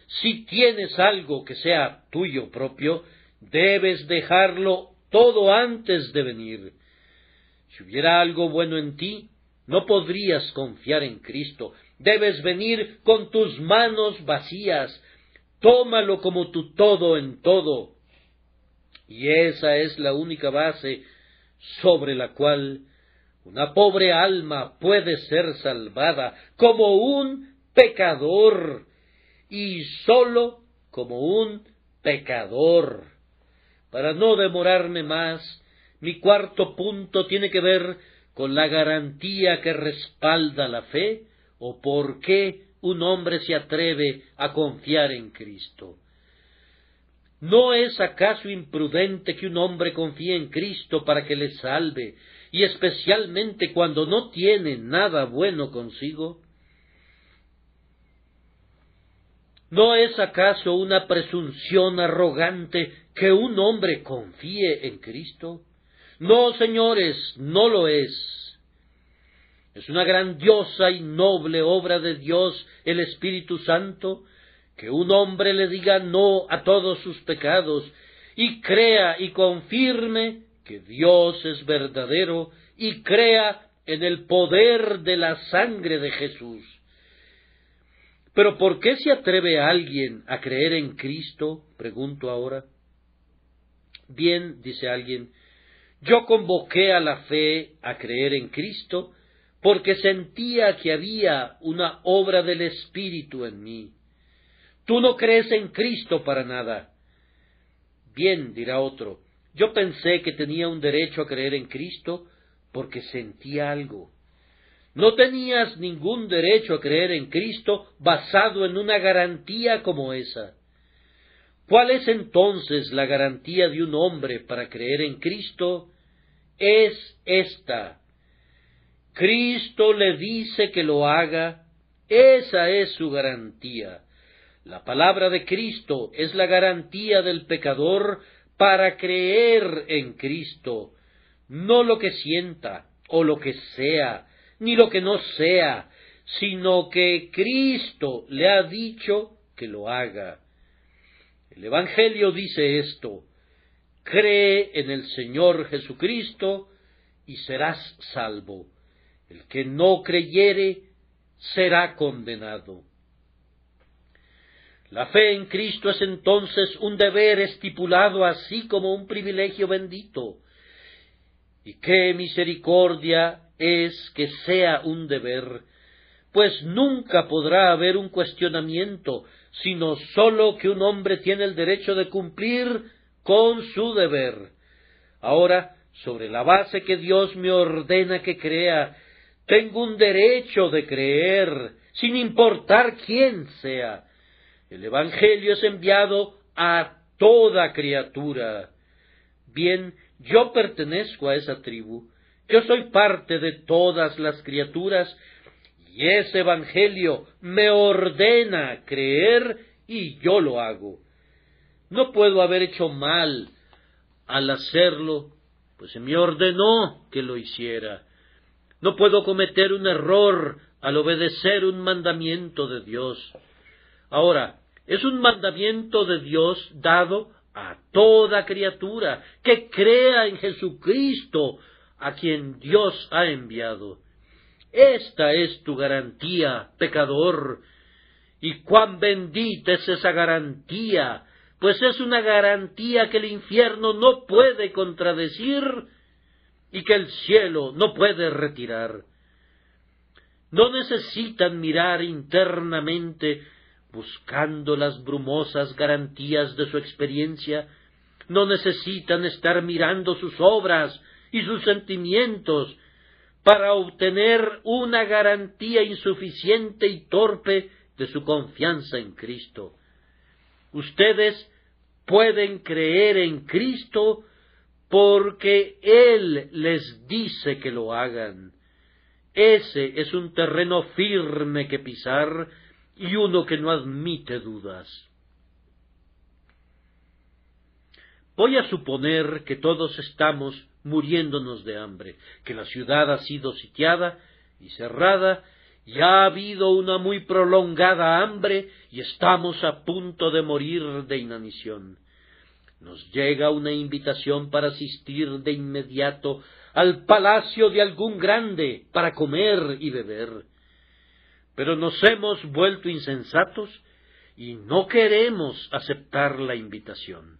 Si tienes algo que sea tuyo propio, debes dejarlo todo antes de venir. Si hubiera algo bueno en ti, no podrías confiar en Cristo. Debes venir con tus manos vacías, tómalo como tu todo en todo. Y esa es la única base sobre la cual una pobre alma puede ser salvada como un pecador y sólo como un pecador. Para no demorarme más, mi cuarto punto tiene que ver con la garantía que respalda la fe o por qué un hombre se atreve a confiar en Cristo. ¿No es acaso imprudente que un hombre confíe en Cristo para que le salve, y especialmente cuando no tiene nada bueno consigo? ¿No es acaso una presunción arrogante que un hombre confíe en Cristo? No, señores, no lo es. Es una grandiosa y noble obra de Dios, el Espíritu Santo, que un hombre le diga no a todos sus pecados y crea y confirme que Dios es verdadero y crea en el poder de la sangre de Jesús. Pero ¿por qué se atreve alguien a creer en Cristo? pregunto ahora. Bien, dice alguien, yo convoqué a la fe a creer en Cristo porque sentía que había una obra del Espíritu en mí. Tú no crees en Cristo para nada. Bien, dirá otro, yo pensé que tenía un derecho a creer en Cristo porque sentía algo. No tenías ningún derecho a creer en Cristo basado en una garantía como esa. ¿Cuál es entonces la garantía de un hombre para creer en Cristo? Es esta. Cristo le dice que lo haga, esa es su garantía. La palabra de Cristo es la garantía del pecador para creer en Cristo, no lo que sienta o lo que sea, ni lo que no sea, sino que Cristo le ha dicho que lo haga. El Evangelio dice esto, cree en el Señor Jesucristo y serás salvo. El que no creyere será condenado. La fe en Cristo es entonces un deber estipulado así como un privilegio bendito. Y qué misericordia es que sea un deber, pues nunca podrá haber un cuestionamiento, sino sólo que un hombre tiene el derecho de cumplir con su deber. Ahora, sobre la base que Dios me ordena que crea, Tengo un derecho de creer, sin importar quién sea. El Evangelio es enviado a toda criatura. Bien, yo pertenezco a esa tribu, yo soy parte de todas las criaturas, y ese Evangelio me ordena creer y yo lo hago. No puedo haber hecho mal al hacerlo, pues se me ordenó que lo hiciera. No puedo cometer un error al obedecer un mandamiento de Dios. Ahora, es un mandamiento de Dios dado a toda criatura que crea en Jesucristo, a quien Dios ha enviado. Esta es tu garantía, pecador, y cuán bendita es esa garantía, pues es una garantía que el infierno no puede contradecir y que el cielo no puede retirar. No necesitan mirar internamente buscando las brumosas garantías de su experiencia, no necesitan estar mirando sus obras y sus sentimientos para obtener una garantía insuficiente y torpe de su confianza en Cristo. Ustedes pueden creer en Cristo porque Él les dice que lo hagan. Ese es un terreno firme que pisar y uno que no admite dudas. Voy a suponer que todos estamos muriéndonos de hambre, que la ciudad ha sido sitiada y cerrada, y ha habido una muy prolongada hambre y estamos a punto de morir de inanición. Nos llega una invitación para asistir de inmediato al palacio de algún grande para comer y beber pero nos hemos vuelto insensatos y no queremos aceptar la invitación.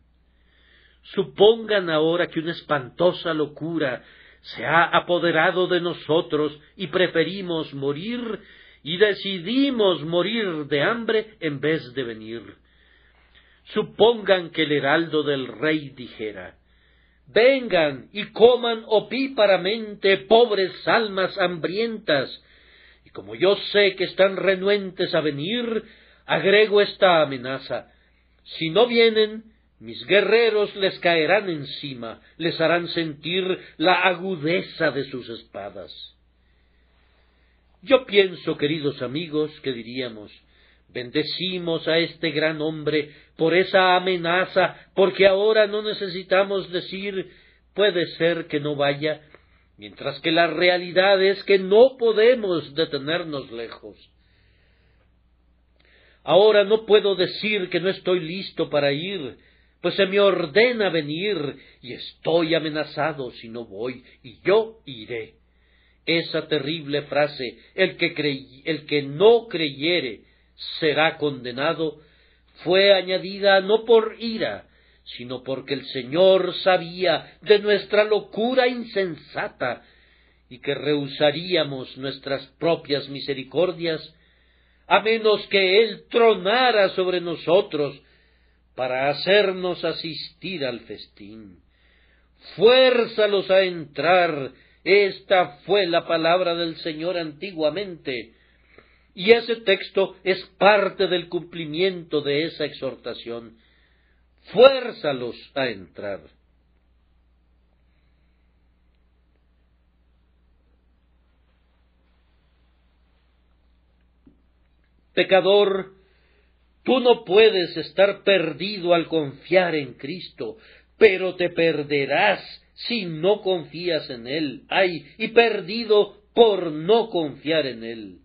Supongan ahora que una espantosa locura se ha apoderado de nosotros y preferimos morir y decidimos morir de hambre en vez de venir. Supongan que el heraldo del rey dijera Vengan y coman opíparamente, pobres almas hambrientas, como yo sé que están renuentes a venir, agrego esta amenaza. Si no vienen, mis guerreros les caerán encima, les harán sentir la agudeza de sus espadas. Yo pienso, queridos amigos, que diríamos, bendecimos a este gran hombre por esa amenaza, porque ahora no necesitamos decir puede ser que no vaya, mientras que la realidad es que no podemos detenernos lejos. Ahora no puedo decir que no estoy listo para ir, pues se me ordena venir y estoy amenazado si no voy, y yo iré. Esa terrible frase, el que, el que no creyere será condenado, fue añadida no por ira, sino porque el Señor sabía de nuestra locura insensata y que rehusaríamos nuestras propias misericordias, a menos que Él tronara sobre nosotros para hacernos asistir al festín. Fuérzalos a entrar, esta fue la palabra del Señor antiguamente, y ese texto es parte del cumplimiento de esa exhortación fuérzalos a entrar. Pecador, tú no puedes estar perdido al confiar en Cristo, pero te perderás si no confías en Él. Ay, y perdido por no confiar en Él.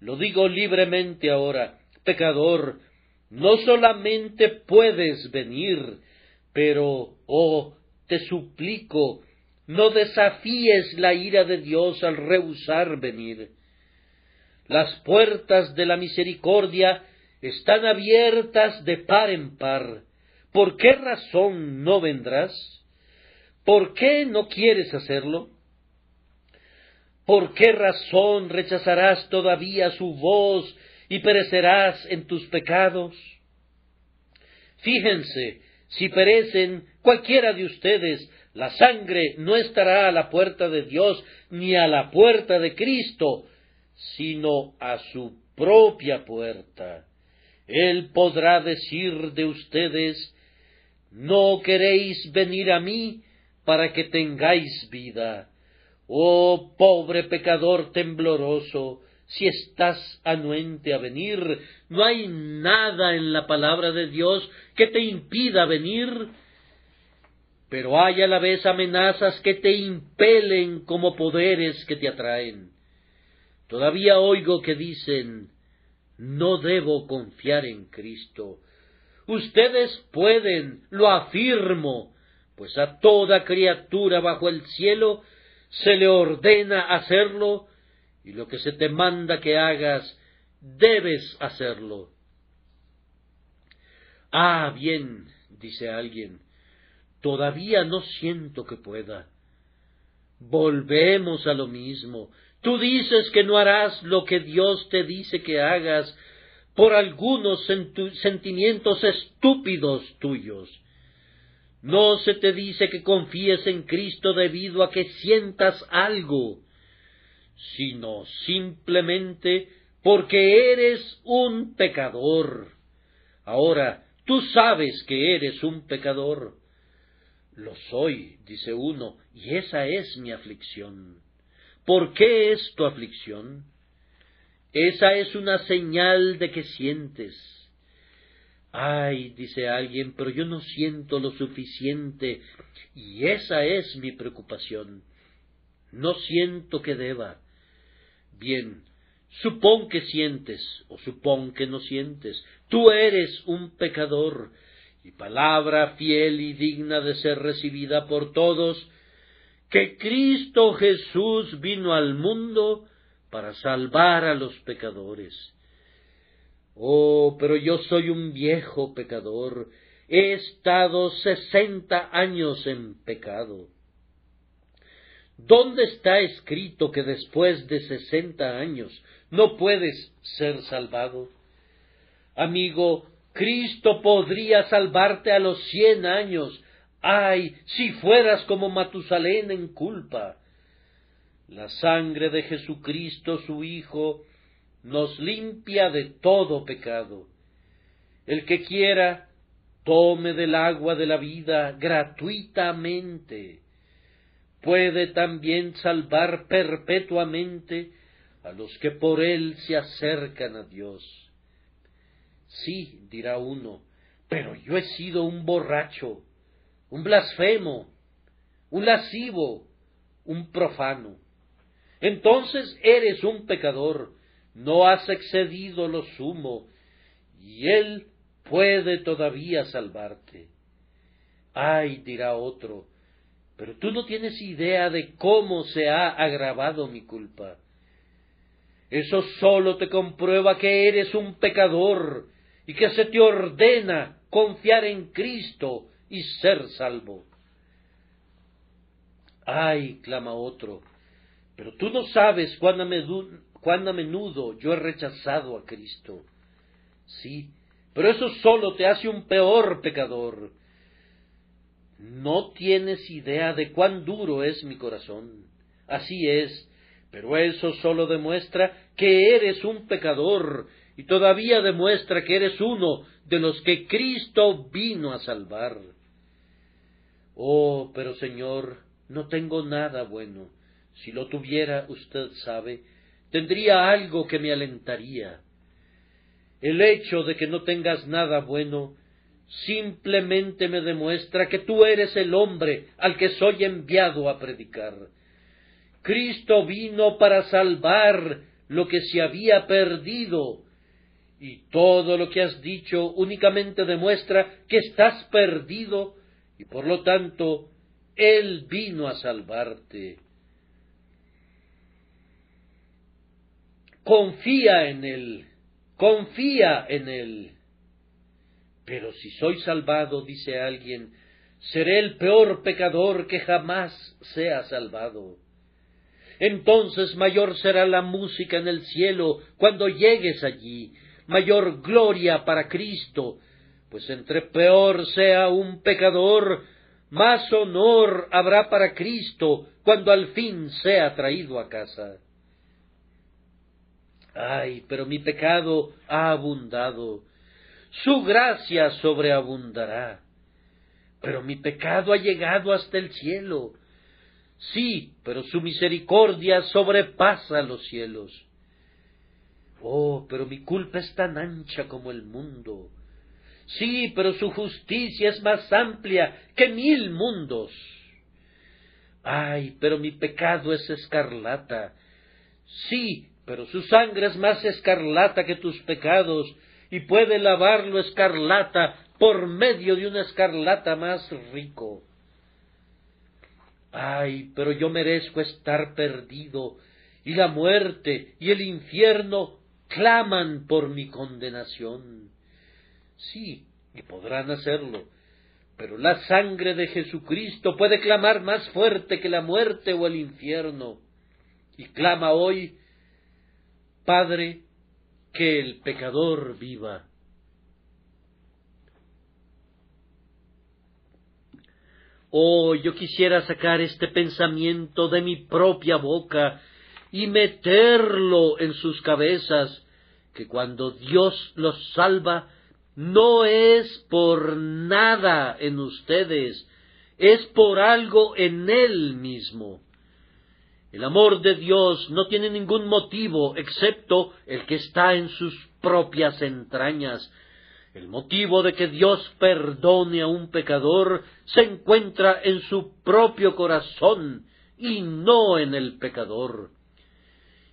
Lo digo libremente ahora, pecador, no solamente puedes venir, pero, oh, te suplico, no desafíes la ira de Dios al rehusar venir. Las puertas de la misericordia están abiertas de par en par. ¿Por qué razón no vendrás? ¿Por qué no quieres hacerlo? ¿Por qué razón rechazarás todavía su voz y perecerás en tus pecados. Fíjense, si perecen cualquiera de ustedes, La sangre no estará a la puerta de Dios ni a la puerta de Cristo, sino a su propia puerta. Él podrá decir de ustedes, no queréis venir a mí para que tengáis vida. Oh pobre pecador tembloroso, si estás anuente a venir, no hay nada en la palabra de Dios que te impida venir, pero hay a la vez amenazas que te impelen como poderes que te atraen. Todavía oigo que dicen, no debo confiar en Cristo. Ustedes pueden, lo afirmo, pues a toda criatura bajo el cielo se le ordena hacerlo, y lo que se te manda que hagas, debes hacerlo. Ah, bien, dice alguien, todavía no siento que pueda. Volvemos a lo mismo. Tú dices que no harás lo que Dios te dice que hagas por algunos sentimientos estúpidos tuyos. No se te dice que confíes en Cristo debido a que sientas algo, sino simplemente porque eres un pecador. Ahora, tú sabes que eres un pecador. Lo soy, dice uno, y esa es mi aflicción. ¿Por qué es tu aflicción? Esa es una señal de que sientes. Ay, dice alguien, pero yo no siento lo suficiente, y esa es mi preocupación. No siento que deba. Bien, supón que sientes, o supón que no sientes. Tú eres un pecador, y palabra fiel y digna de ser recibida por todos, que Cristo Jesús vino al mundo para salvar a los pecadores. Oh, pero yo soy un viejo pecador, he estado sesenta años en pecado. ¿Dónde está escrito que después de sesenta años no puedes ser salvado? Amigo, Cristo podría salvarte a los cien años. Ay, si fueras como Matusalén en culpa. La sangre de Jesucristo, su Hijo, nos limpia de todo pecado. El que quiera, tome del agua de la vida gratuitamente. Puede también salvar perpetuamente a los que por él se acercan a Dios. Sí, dirá uno, pero yo he sido un borracho, un blasfemo, un lascivo, un profano. Entonces eres un pecador, no has excedido lo sumo, y Él puede todavía salvarte. Ay, dirá otro, pero tú no tienes idea de cómo se ha agravado mi culpa. Eso solo te comprueba que eres un pecador y que se te ordena confiar en Cristo y ser salvo. Ay, clama otro, pero tú no sabes cuán a, menudo, yo he rechazado a Cristo. Sí, pero eso solo te hace un peor pecador. No tienes idea de cuán duro es mi corazón. Así es, pero eso solo demuestra que eres un pecador y todavía demuestra que eres uno de los que Cristo vino a salvar. Oh, pero Señor, no tengo nada bueno si lo tuviera, usted sabe, tendría algo que me alentaría. El hecho de que no tengas nada bueno simplemente me demuestra que tú eres el hombre al que soy enviado a predicar. Cristo vino para salvar lo que se había perdido, y todo lo que has dicho únicamente demuestra que estás perdido, y por lo tanto Él vino a salvarte. confía en Él, confía en Él. Pero si soy salvado, dice alguien, seré el peor pecador que jamás sea salvado. Entonces mayor será la música en el cielo cuando llegues allí, mayor gloria para Cristo, pues entre peor sea un pecador, más honor habrá para Cristo cuando al fin sea traído a casa. Ay, pero mi pecado ha abundado, su gracia sobreabundará. Pero mi pecado ha llegado hasta el cielo. Sí, pero su misericordia sobrepasa los cielos. Oh, pero mi culpa es tan ancha como el mundo. Sí, pero su justicia es más amplia que mil mundos. Ay, pero mi pecado es escarlata. Sí, pero su sangre es más escarlata que tus pecados, y puede lavarlo escarlata por medio de una escarlata más rico. Ay, pero yo merezco estar perdido, y la muerte y el infierno claman por mi condenación. Sí, y podrán hacerlo, pero la sangre de Jesucristo puede clamar más fuerte que la muerte o el infierno, y clama hoy, Padre, que el pecador viva. Oh, yo quisiera sacar este pensamiento de mi propia boca y meterlo en sus cabezas, que cuando Dios los salva, no es por nada en ustedes, es por algo en Él mismo. El amor de Dios no tiene ningún motivo excepto el que está en sus propias entrañas. El motivo de que Dios perdone a un pecador se encuentra en su propio corazón y no en el pecador.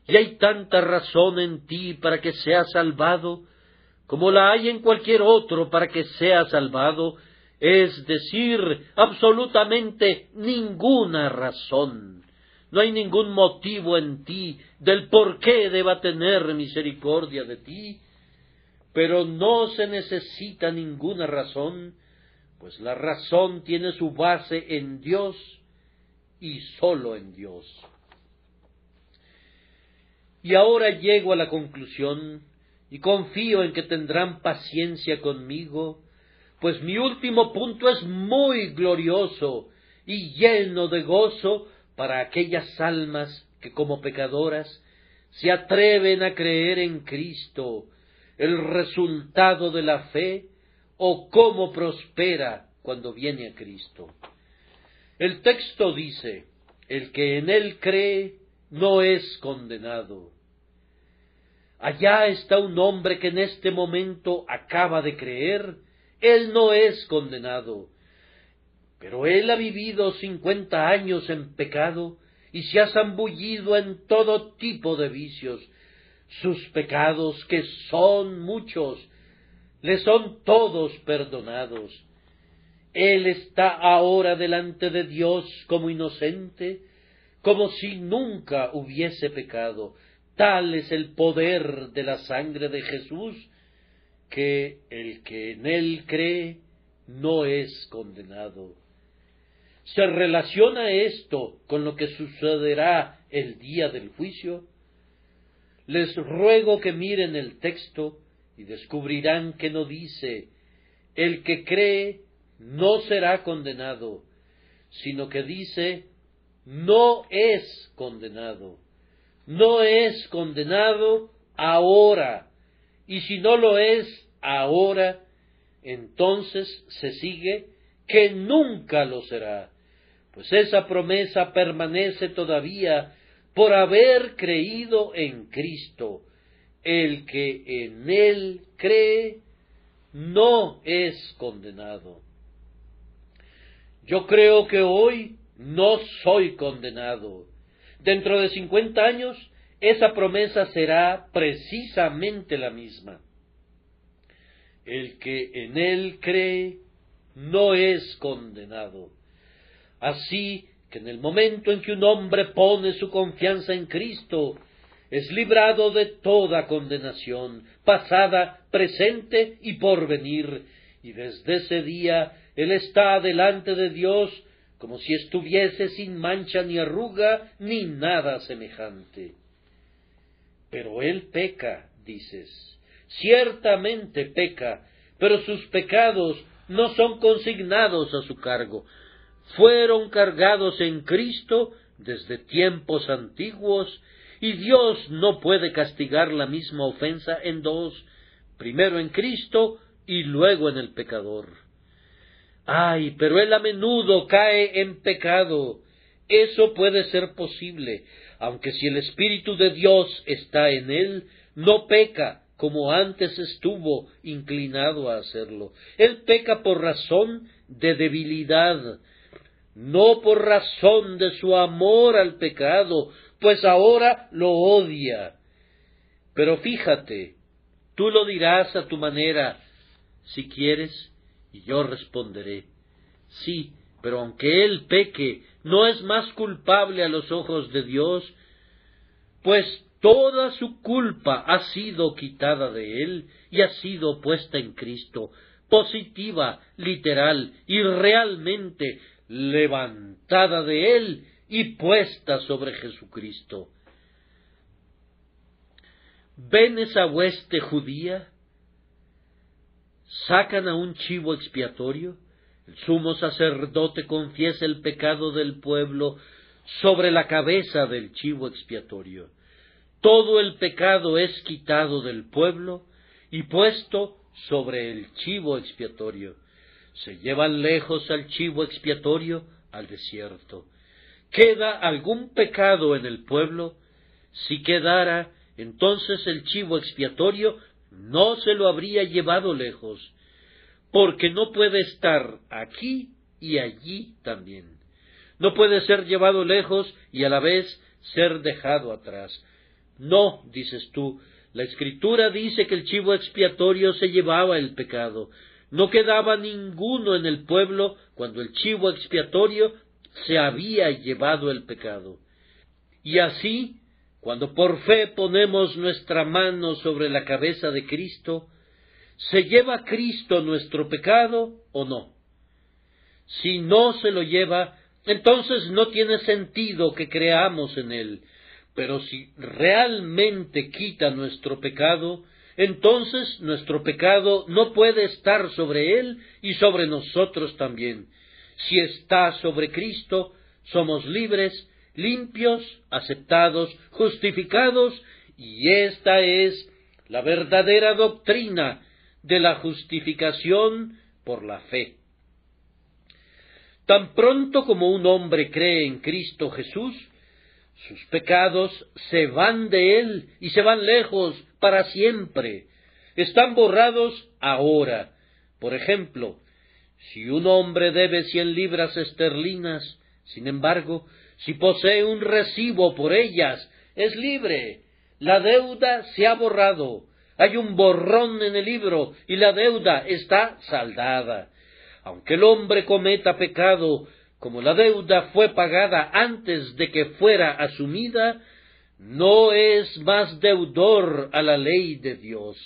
Y hay tanta razón en ti para que seas salvado, como la hay en cualquier otro para que sea salvado, es decir, absolutamente ninguna razón. No hay ningún motivo en ti del por qué deba tener misericordia de ti, pero no se necesita ninguna razón, pues la razón tiene su base en Dios y sólo en Dios. Y ahora llego a la conclusión y confío en que tendrán paciencia conmigo, pues mi último punto es muy glorioso y lleno de gozo para aquellas almas que como pecadoras se atreven a creer en Cristo, el resultado de la fe o cómo prospera cuando viene a Cristo. El texto dice, el que en él cree no es condenado. Allá está un hombre que en este momento acaba de creer, él no es condenado, pero él ha vivido cincuenta años en pecado y se ha zambullido en todo tipo de vicios. Sus pecados, que son muchos, le son todos perdonados. Él está ahora delante de Dios como inocente, como si nunca hubiese pecado. Tal es el poder de la sangre de Jesús, que el que en él cree no es condenado. ¿Se relaciona esto con lo que sucederá el día del juicio? Les ruego que miren el texto y descubrirán que no dice el que cree no será condenado, sino que dice no es condenado. No es condenado ahora. Y si no lo es ahora, entonces se sigue que nunca lo será pues esa promesa permanece todavía por haber creído en Cristo. El que en Él cree no es condenado. Yo creo que hoy no soy condenado. Dentro de cincuenta años esa promesa será precisamente la misma. El que en Él cree no es condenado. Así que en el momento en que un hombre pone su confianza en Cristo, es librado de toda condenación, pasada, presente y por venir, y desde ese día él está delante de Dios como si estuviese sin mancha ni arruga ni nada semejante. Pero él peca, dices, ciertamente peca, pero sus pecados no son consignados a su cargo, fueron cargados en Cristo desde tiempos antiguos, y Dios no puede castigar la misma ofensa en dos, primero en Cristo y luego en el pecador. Ay, pero él a menudo cae en pecado. Eso puede ser posible, aunque si el Espíritu de Dios está en él, no peca como antes estuvo inclinado a hacerlo. Él peca por razón de debilidad, no por razón de su amor al pecado, pues ahora lo odia. Pero fíjate, tú lo dirás a tu manera, si quieres, y yo responderé, sí, pero aunque él peque, no es más culpable a los ojos de Dios, pues toda su culpa ha sido quitada de él y ha sido puesta en Cristo, positiva, literal y realmente levantada de él y puesta sobre Jesucristo. ¿Ven esa hueste judía? ¿Sacan a un chivo expiatorio? El sumo sacerdote confiesa el pecado del pueblo sobre la cabeza del chivo expiatorio. Todo el pecado es quitado del pueblo y puesto sobre el chivo expiatorio. Se llevan lejos al chivo expiatorio al desierto. ¿Queda algún pecado en el pueblo? Si quedara, entonces el chivo expiatorio no se lo habría llevado lejos, porque no puede estar aquí y allí también. No puede ser llevado lejos y a la vez ser dejado atrás. No, dices tú, la escritura dice que el chivo expiatorio se llevaba el pecado. No quedaba ninguno en el pueblo cuando el chivo expiatorio se había llevado el pecado. Y así, cuando por fe ponemos nuestra mano sobre la cabeza de Cristo, ¿se lleva Cristo nuestro pecado o no? Si no se lo lleva, entonces no tiene sentido que creamos en Él. Pero si realmente quita nuestro pecado, entonces nuestro pecado no puede estar sobre Él y sobre nosotros también. Si está sobre Cristo, somos libres, limpios, aceptados, justificados, y esta es la verdadera doctrina de la justificación por la fe. Tan pronto como un hombre cree en Cristo Jesús, sus pecados se van de él y se van lejos para siempre. Están borrados ahora. Por ejemplo, si un hombre debe cien libras esterlinas, sin embargo, si posee un recibo por ellas, es libre. La deuda se ha borrado. Hay un borrón en el libro y la deuda está saldada. Aunque el hombre cometa pecado, como la deuda fue pagada antes de que fuera asumida, no es más deudor a la ley de Dios.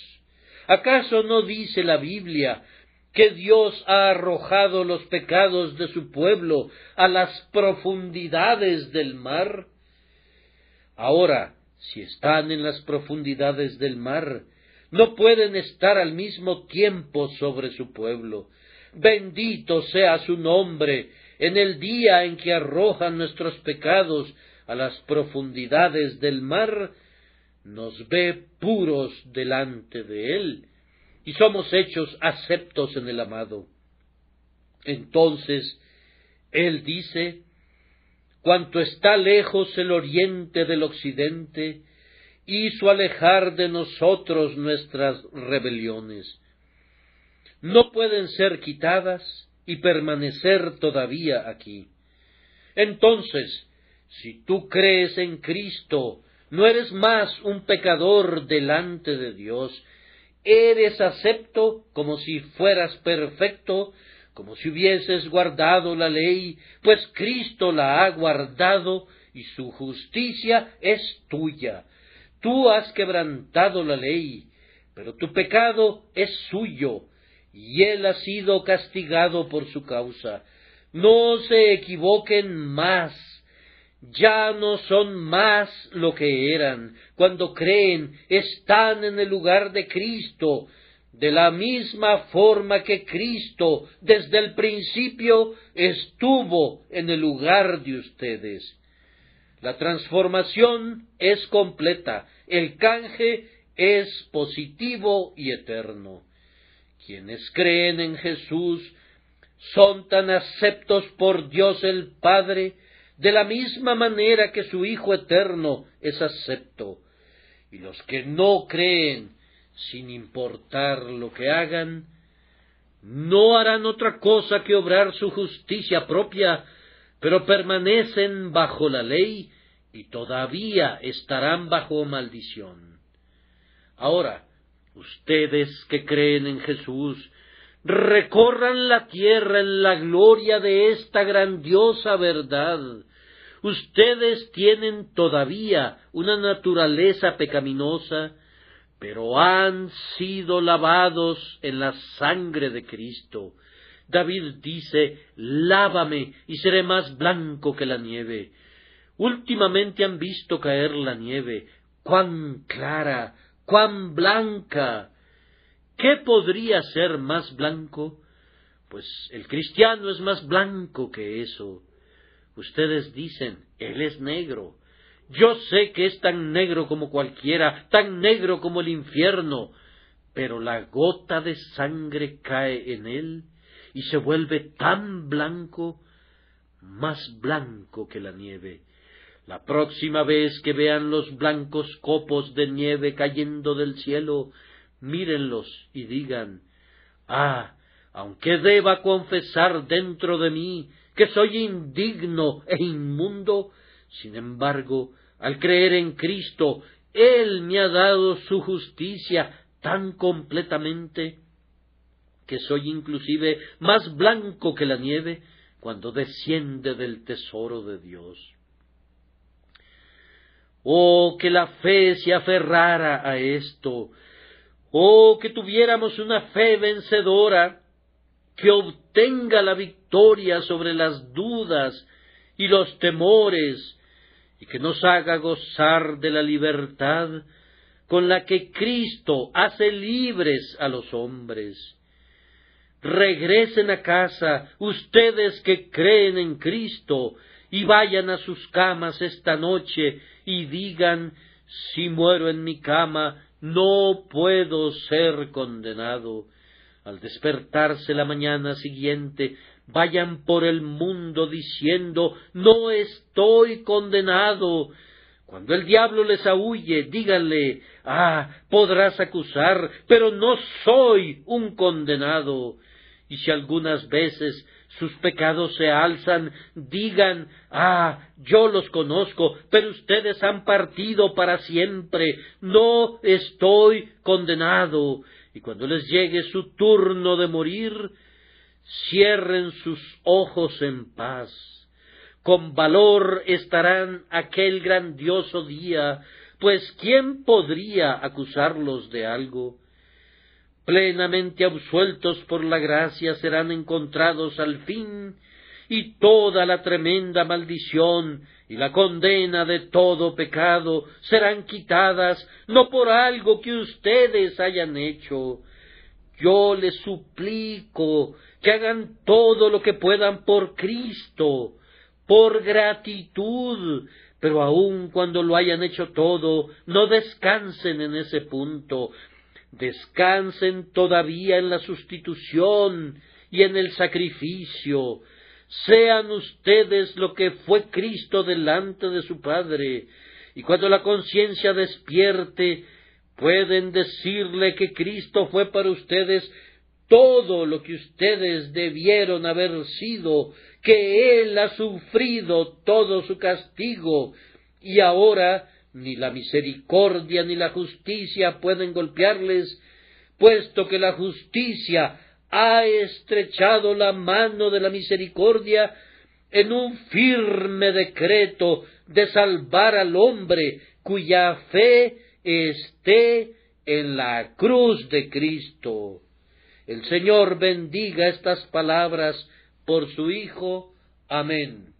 ¿Acaso no dice la Biblia que Dios ha arrojado los pecados de su pueblo a las profundidades del mar? Ahora, si están en las profundidades del mar, no pueden estar al mismo tiempo sobre su pueblo. Bendito sea su nombre en el día en que arrojan nuestros pecados a las profundidades del mar, nos ve puros delante de él y somos hechos aceptos en el amado. Entonces, Él dice, cuanto está lejos el oriente del occidente, hizo alejar de nosotros nuestras rebeliones. No pueden ser quitadas y permanecer todavía aquí. Entonces, si tú crees en Cristo, no eres más un pecador delante de Dios, eres acepto como si fueras perfecto, como si hubieses guardado la ley, pues Cristo la ha guardado y su justicia es tuya. Tú has quebrantado la ley, pero tu pecado es suyo, y él ha sido castigado por su causa. No se equivoquen más ya no son más lo que eran. Cuando creen, están en el lugar de Cristo. de la misma forma que Cristo desde el principio estuvo en el lugar de ustedes. La transformación es completa, el canje es positivo y eterno. Quienes creen en Jesús son tan aceptos por Dios el Padre de la misma manera que su Hijo eterno es acepto. Y los que no creen, sin importar lo que hagan, no harán otra cosa que obrar su justicia propia, pero permanecen bajo la ley y todavía estarán bajo maldición. Ahora, ustedes que creen en Jesús, recorran la tierra en la gloria de esta grandiosa verdad. Ustedes tienen todavía una naturaleza pecaminosa, pero han sido lavados en la sangre de Cristo. David dice, lávame y seré más blanco que la nieve. Últimamente han visto caer la nieve, cuán clara, cuán blanca. ¿Qué podría ser más blanco? Pues el cristiano es más blanco que eso. Ustedes dicen, él es negro. Yo sé que es tan negro como cualquiera, tan negro como el infierno, pero la gota de sangre cae en él y se vuelve tan blanco, más blanco que la nieve. La próxima vez que vean los blancos copos de nieve cayendo del cielo, mírenlos y digan, Ah, aunque deba confesar dentro de mí que soy indigno e inmundo, sin embargo, al creer en Cristo, Él me ha dado su justicia tan completamente que soy inclusive más blanco que la nieve cuando desciende del tesoro de Dios. Oh, que la fe se aferrara a esto, oh, que tuviéramos una fe vencedora, que obtenga la sobre las dudas y los temores y que nos haga gozar de la libertad con la que Cristo hace libres a los hombres. Regresen a casa ustedes que creen en Cristo y vayan a sus camas esta noche y digan si muero en mi cama no puedo ser condenado. Al despertarse la mañana siguiente vayan por el mundo diciendo no estoy condenado. Cuando el diablo les aúlle, díganle ah, podrás acusar, pero no soy un condenado. Y si algunas veces sus pecados se alzan, digan ah, yo los conozco, pero ustedes han partido para siempre, no estoy condenado. Y cuando les llegue su turno de morir, cierren sus ojos en paz. Con valor estarán aquel grandioso día, pues ¿quién podría acusarlos de algo? Plenamente absueltos por la gracia serán encontrados al fin, y toda la tremenda maldición y la condena de todo pecado serán quitadas no por algo que ustedes hayan hecho. Yo les suplico que hagan todo lo que puedan por Cristo, por gratitud, pero aun cuando lo hayan hecho todo, no descansen en ese punto, descansen todavía en la sustitución y en el sacrificio, sean ustedes lo que fue Cristo delante de su Padre, y cuando la conciencia despierte, pueden decirle que Cristo fue para ustedes todo lo que ustedes debieron haber sido, que Él ha sufrido todo su castigo, y ahora ni la misericordia ni la justicia pueden golpearles, puesto que la justicia ha estrechado la mano de la misericordia en un firme decreto de salvar al hombre cuya fe esté en la cruz de Cristo. El Señor bendiga estas palabras por su Hijo. Amén.